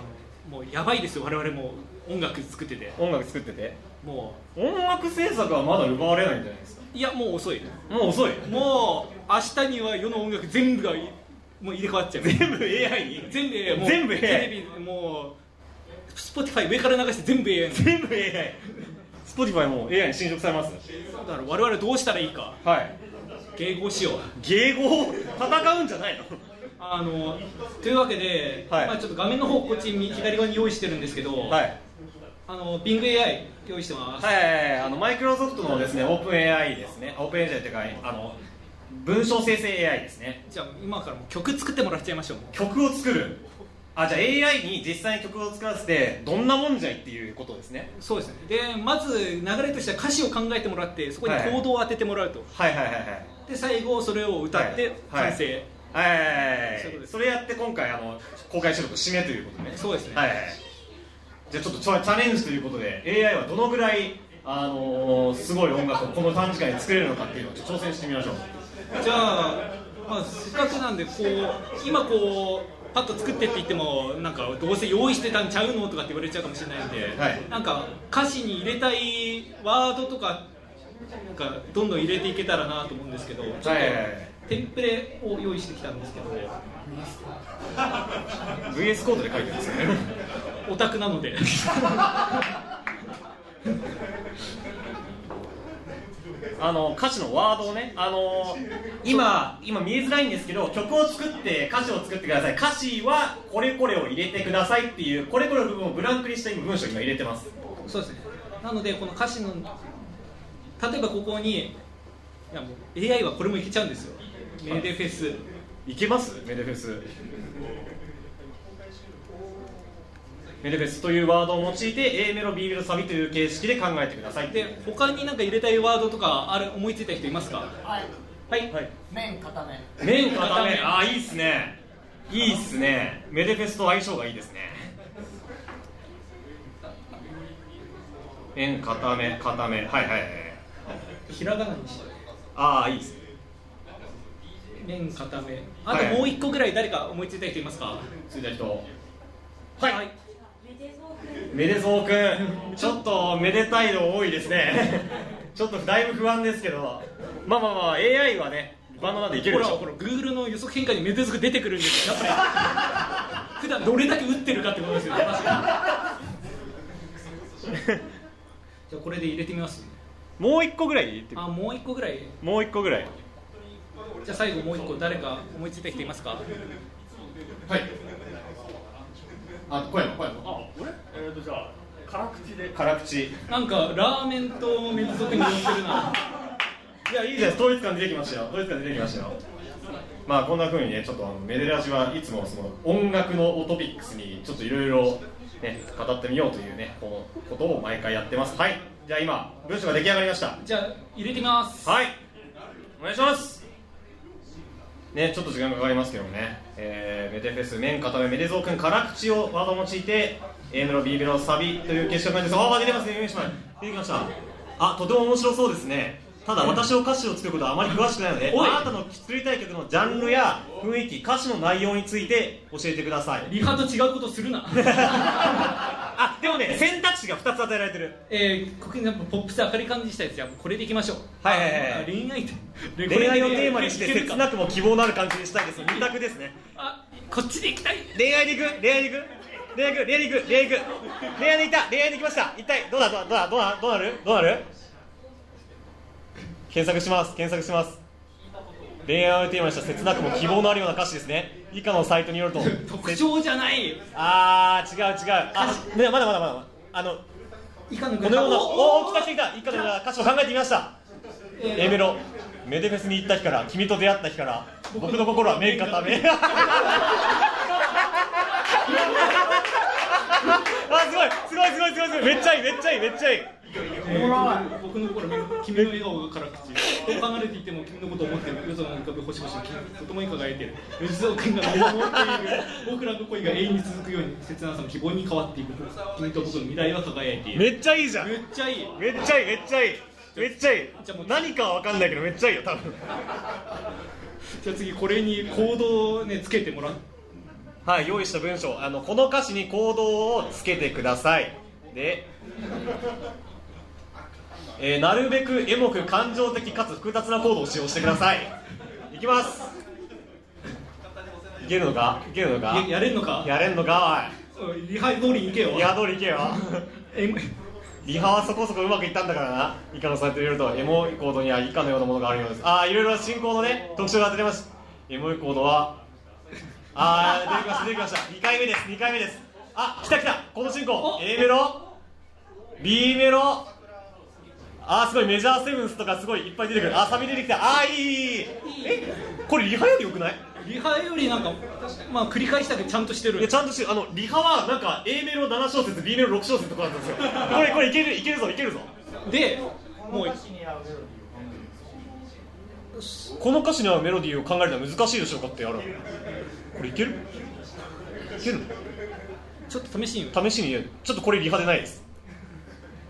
のもうやばいですよ。我々も音楽作ってて。音楽作ってて。も音楽制作はまだ奪われないんじゃないですか。ういやもう遅い。もう遅い。もう明日には世の音楽全部がいもう入れ替わっちゃう。全部 AI に？全部もう全部 AI テレビもう Spotify 上から流して全部 AI 全部 AI Spotify も AI に侵食されますだから我々どうしたらいいか。はい。迎合しよう。迎合？戦うんじゃないの？あのというわけで、はい。まあ、ちょっと画面の方こっち右左側に用意してるんですけど、はい。あの BingAI 用意してます、はいはいはいあのマイクロソフトのですねオープン AI ですね。オープン AI っていうかあの文章生成 AI ですね。じゃあ今からもう曲作ってもらっちゃいましょう。曲を作る。あじゃあ AI に実際に曲を作らせてどんなもんじゃいっていうことですね。そうですね。でまず流れとしては歌詞を考えてもらってそこにコードを当ててもらうと、はいはいはいはい。で最後それを歌ってはい。完成、はいはいはいはいそういそれやって今回あの公開収録締めということねそうですね。はいはいじゃあちょっとチャレンジということで AI はどのぐらいあのーすごい音楽をこの短時間に作れるのかっていうのを挑戦してみましょうじゃあ、まあ、せっかくなんでこう今こうパッと作ってって言ってもなんかどうせ用意してたんちゃうのとかって言われちゃうかもしれないんで、はい。なんか歌詞に入れたいワードとかなんかどんどん入れていけたらなと思うんですけどちょっとテンプレを用意してきたんですけど。VS コードで書いてるんですよね。オタクなので あの歌詞のワードをね、あの今今見えづらいんですけど曲を作って歌詞を作ってください。歌詞はこれこれを入れてくださいっていうこれこれの部分をブランクにした今文章を今入れてます。そうですね。なのでこの歌詞の例えばここにいやもう AI はこれもいけちゃうんですよ。メデフェス。いけます？メデフェスメデフェスというワードを用いて A メロ B メロサビという形式で考えてください。で他になんか入れたいワードとかある思いついた人いますか？はい。はい、はい。麺固め。麺固め。ああいいっすね。いいっすね。メデフェスと相性がいいですね。麺固め固め。はいはいはい。ひらがなにしてああいいっすね。麺固め。あはい。ともう一個ぐらい誰か思いついた人いますか？ついた人。はい、めでぞうくんちょっとめでたいの多いですね。ちょっとだいぶ不安ですけど。まあまあまあ AI はねバンドなんでいけるでしょ。ほらほら Google の予測変化にめでずく出てくるんですよ。やっぱり普段どれだけ打ってるかってことですよね。確かに。じゃあこれで入れてみます？もう一個ぐらい言ってあもう一個ぐらい？もう一個ぐらい。じゃあ最後もう一個誰か思いついた人いますか？はいあ小山小山あ、俺？えーとじゃあ辛口で。辛口。なんかラーメンとメンズ族に寄ってるな。いやいいです。統一感出てきましたよ。統一感出てきましたよ。まあこんな風にねちょっとあのメデラジはいつもその音楽のトピックスにちょっといろいろね語ってみようというねこのことを毎回やってます。はい。じゃあ今文章が出来上がりました。じゃあ入れてみます。はい。お願いします。ねちょっと時間がかかりますけどもね、えーメテフェス麺固めメデゾウ君辛口をワードを用いて A メロ B メロサビという決勝なんです。ああ出てますね。出てきました出てきましたあとても面白そうですね。ただ私の歌詞を作ることはあまり詳しくないのであなたの作りたい曲のジャンルや雰囲気歌詞の内容について教えてください。リハと違うことするな。あでもね選択肢が2つ与えられてる。えー、ここにやっぱポップス明るい感じにしたやつじゃあこれでいきましょう。はいはいはいあ恋愛って恋愛をテーマにして切なくも希望のある感じにしたいです。2択ですね。あこっちで行きたい。恋愛で行く恋愛で行く？恋愛で行く？恋愛で行く？恋愛で行く？恋愛で行った？恋愛で行きました。一体どうだ？どうだ？どうだ？どうなる？どうなる？検索します検索します。恋愛をテーマにした切なくも希望のあるような歌詞ですね。以下のサイトによると。特徴じゃない。あー違う違う。あねまだまだまだあの以下のこのようなおお来た来た来たた以下のような歌詞を考えてみました A メロメデフェスに行った日から君と出会った日から僕の心は麺固めあすごいすごいすごいすごいめっちゃいいめっちゃいいめっちゃいいえー僕の心君の笑顔が辛口遠く離れていても君のことを思ってる夜空に浮かぶ星々君とともに輝いている吉沢君が見守っている僕らの恋が永遠に続くように切なさも希望に変わっていく君と僕の未来は輝いているめっちゃいいじゃんめっちゃいいめっちゃいいめっちゃいいめっちゃいいじゃもう何かは分かんないけどめっちゃいいよ多分じゃあ次これにコードをねつけてもらっはい用意した文章あのこの歌詞にコードをつけてくださいで、えーなるべくエモく感情的かつ複雑なコードを使用してください。いきます。いけるのか？いけるのか？ややれんのか？やれんのか？おい。リハ通りに行けよ。リハ通りいけよ。えリハはそこそこうまくいったんだからな。以下のサイトによると。エモいコードには以下のようなものがあるようです。ああいろいろ進行のね特徴が出てますエモいコードは。ああ出てきました出てきました。2回目です2回目です。あ来た来た。コード進行。お A メロ。B メロあーすごいメジャーセブンスとかすごいいっぱい出てくる。あサビ出てきたあーいいえこれリハよりよくない？リハよりなんかまあ繰り返したけどちゃんとしてる。いやちゃんとしてあのリハはなんか A メロ7小節 B メロ6小節とかだったんですよ。これこれいけるいけるぞいけるぞ。でもうこの歌詞に合うメロディーを考えるのは難しいでしょうかってあるこれいける？いけるちょっと試しにの試しにちょっとこれリハでないです。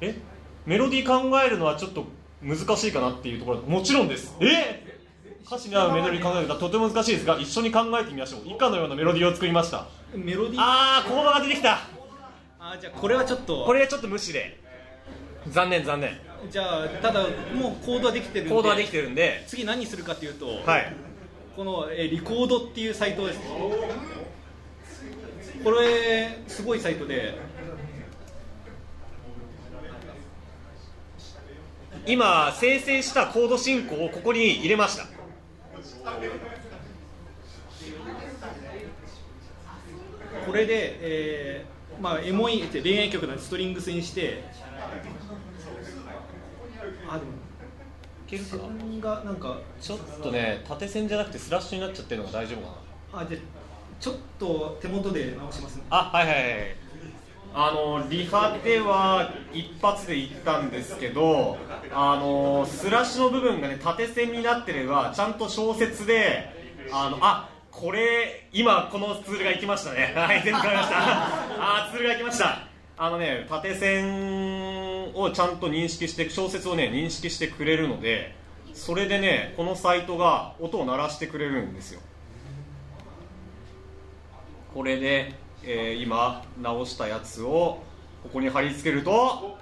え？メロディー考えるのはちょっと難しいかなっていうところもちろんです。え？歌詞に合うメロディー考えるのはとても難しいです。が一緒に考えてみましょう。以下のようなメロディーを作りました。メロディー。あーコードが出てきた。あじゃあこれはちょっと。これちょっと無視で。残念残念。じゃあただもうコードはできてるんでコードはできてるんで。次何するかというと、はい。この、えーリコードっていうサイトです。これすごいサイトで今生成したコード進行をここに入れました。これで、えーまあ、エモいって恋愛曲なんでストリングスにして。あでもいけるかな線がなんかちょっとね縦線じゃなくてスラッシュになっちゃってるのが大丈夫かな。あじゃあちょっと手元で直しますね。あはいはいはいあのリハでは一発でいったんですけどあのスラッシュの部分がね縦線になってればちゃんと小説であのあこれ今このツールが行きましたね。はい全部買いました。あツールが行きました。あのね縦線をちゃんと認識して小説をね認識してくれるのでそれでねこのサイトが音を鳴らしてくれるんですよ。これで、えー今直したやつをここに貼り付けると。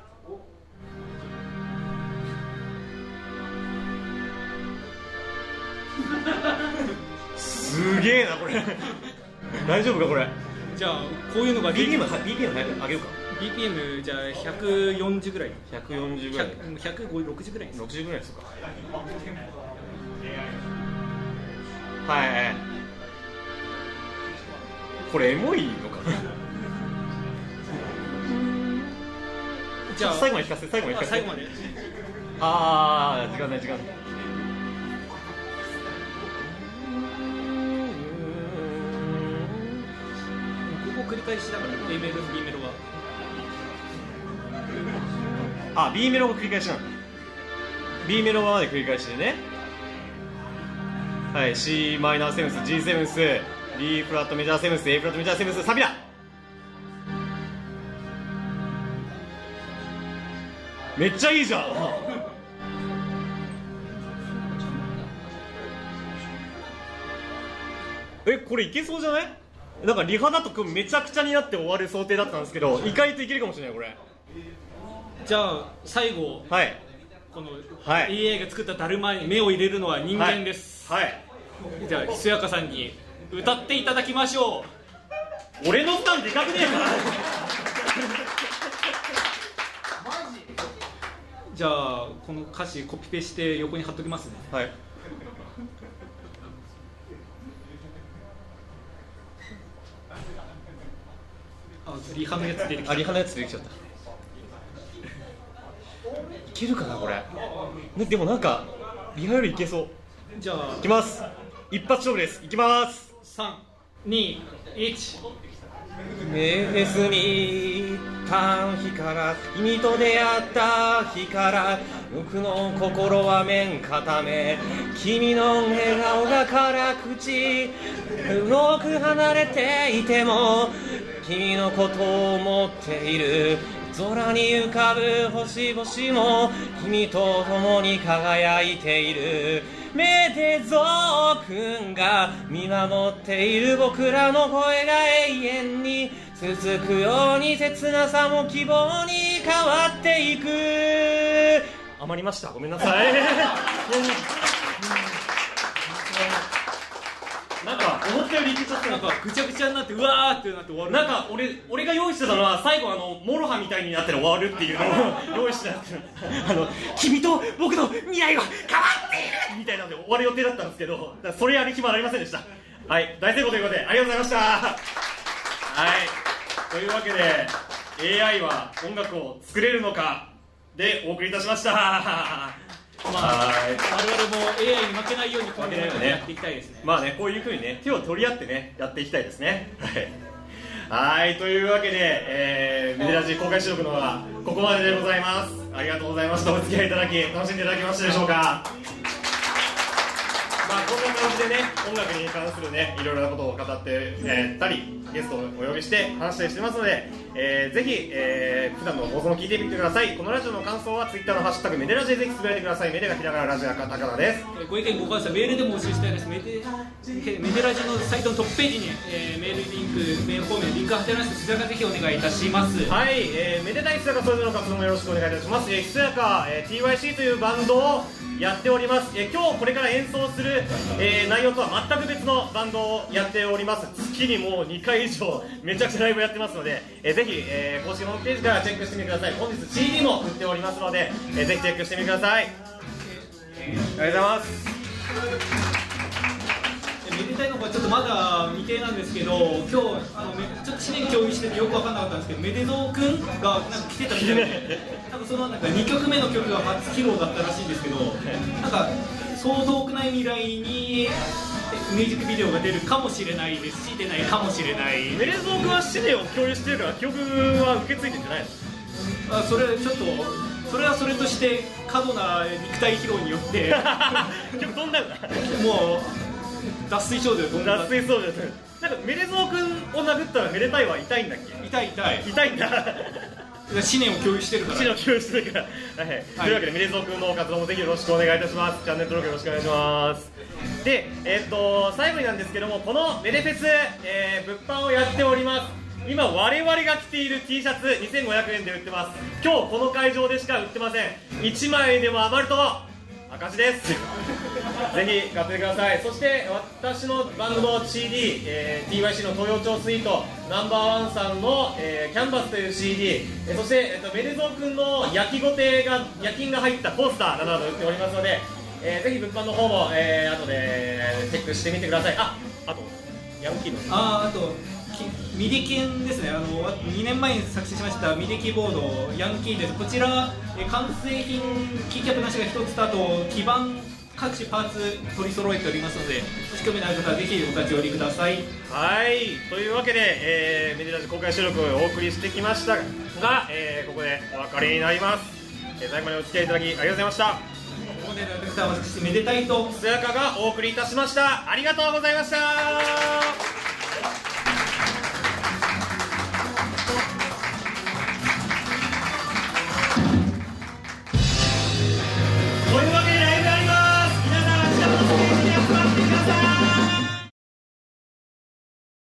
すげえなこれ。大丈夫かこれ？じゃあこういうのが BPM は BPM 早く上げようか。BPM じゃあ140ぐらい。140ぐらい。100 150ぐらいです60ぐらいですか。はいはいこれエモいのかな？じゃあ最後まで聞かせて最後まで聞かせ最後まで。ああ時間ない時間ない。ここ繰り返しだから A メロ B メロは。あ B メロが繰り返しなの B メロまで繰り返しでね。はい c マイナーセブンス G セブンス B フラットメジャーセブンス A フラットメジャーセブンスサビだ。めっちゃいいじゃん。えこれいけそうじゃない？なんかリハだとめちゃくちゃになって終わる想定だったんですけど意外といけるかもしれないこれ。じゃあ最後はい。このはい。AI が作っただるまに目を入れるのは人間です、はい。じゃあひそやかさんに歌っていただきましょう。俺の負担でかくねえか。じゃあこの歌詞コピペして横に貼っときますね。はい。あリハのやつ出てきた。あリハのやつ出てきちゃった。いけるかなこれ、ね、でもなんかリハよりいけそう。じゃあ。いきます。一発勝負です。いきます321目フェスに行った日から君と出会った日から僕の心は面固め君の笑顔が辛口遠く離れていても君のことを思っている。空に浮かぶ星々も君と共に輝いている。メデゾー君が見守っている僕らの声が永遠に続くように切なさも希望に変わっていく。余りました。ごめんなさい なんか思ったよりいけちゃったなんかぐちゃぐちゃになってうわーってなって終わる。なんか俺俺が用意してたのは最後あの MOROHA みたいになって終わるっていうのを用意してたあの君と僕の未来は変わっているみたいなので終わる予定だったんですけどそれやる気もありませんでした。はい大成功ということでありがとうございました。はい。というわけで AI は音楽を作れるのかでお送りいたしましたまあはい我々も AI に負けないように今後も負けないようにねやっていきたいですねまあね、こういうふうにね、手を取り合ってね、やっていきたいですね。はい。はい、というわけで、えー、メデラジ公開収録のはここまででございます。ありがとうございました。お付き合いいただき、楽しんでいただけましたでしょうか？まあ、こんな感じでね、音楽に関するね、いろいろなことを語って、えーたり、ゲストをお呼びして話したりしてますので、えーぜひ、えー普段の放送も聞いてみてください。このラジオの感想は、ツイッターのハッシュタグ、メデラジでぜひつぶやいてください。メデがひらがな、ラジオがカタカナです。えーご意見ご感想はメールでも募集したいですメデ メデラジのサイトのトップページに、えーメールリンクメールフォームにリンク貼ってますそちらからぜひお願いいたしますはい、えー、めでたいひそやかそれぞれの活動もよろしくお願いいたします。えー、ひそやか、えー TYC というバンドをやっております。え今日これから演奏する、えー内容とは全く別のバンドをやっております。月にもう2回以上めちゃくちゃライブやってますので、えーぜひ、えー公式ホームページからチェックしてみてください。本日 CD も売っておりますので、えーぜひチェックしてみてください。ありがとうございます。えーめでたいのがちょっとまだ未定なんですけど今日あのめちょっと紙面共有しててよく分かんなかったんですけどめでぞうくんがなんか来てたみたいでなんかそのなんか2曲目の曲が初披露だったらしいんですけどなんかそう遠くない未来にえミュージックビデオが出るかもしれないですし出ないかもしれない。メレゾー君は CD を共有してるから記憶は受け継いでんじゃないの？あそれちょっとそれはそれとして過度な肉体疲労によって。もう脱水症状で脱水そうで。すなんかメレゾー君を殴ったらめでたいは痛いんだっけ？痛い痛い。痛いんだ。思念を共有してるから。死の教室だから、はい。というわけでメレゾー君の活動もぜひよろしくお願いいたします。チャンネル登録よろしくお願いします。でえっと最後になんですけどもこのメデフェス、えー物販をやっております。今我々が着ている T シャツ2500円で売ってます。今日この会場でしか売ってません。1枚でも余ると赤字です。ぜひ買ってください。そして私のバンドの CD、えー TYC の東洋町スイートナンバーワンさんの、えーキャンバスという CD、えーそして、えーとメレゾー君の焼きごてが夜勤が入ったコースターなどなど売っておりますので、えーぜひ物販の方も、えー後でチェックしてみてください。ああとヤンキーの。あーあとミデキンですね。あの2年前に作成しましたミデキボードヤンキーです。こちらえ完成品キーキャップなしが1つとあと基板各種パーツ取り揃えておりますのでもし興味のある方はぜひお立ち寄りください。はい。というわけで、えーメディラジ公開収録をお送りしてきましたが、えーここでお別れになります、えー最後までお付き合いいただきありがとうございました。ここで私めでたいと。つやかがお送りいたしました。ありがとうございました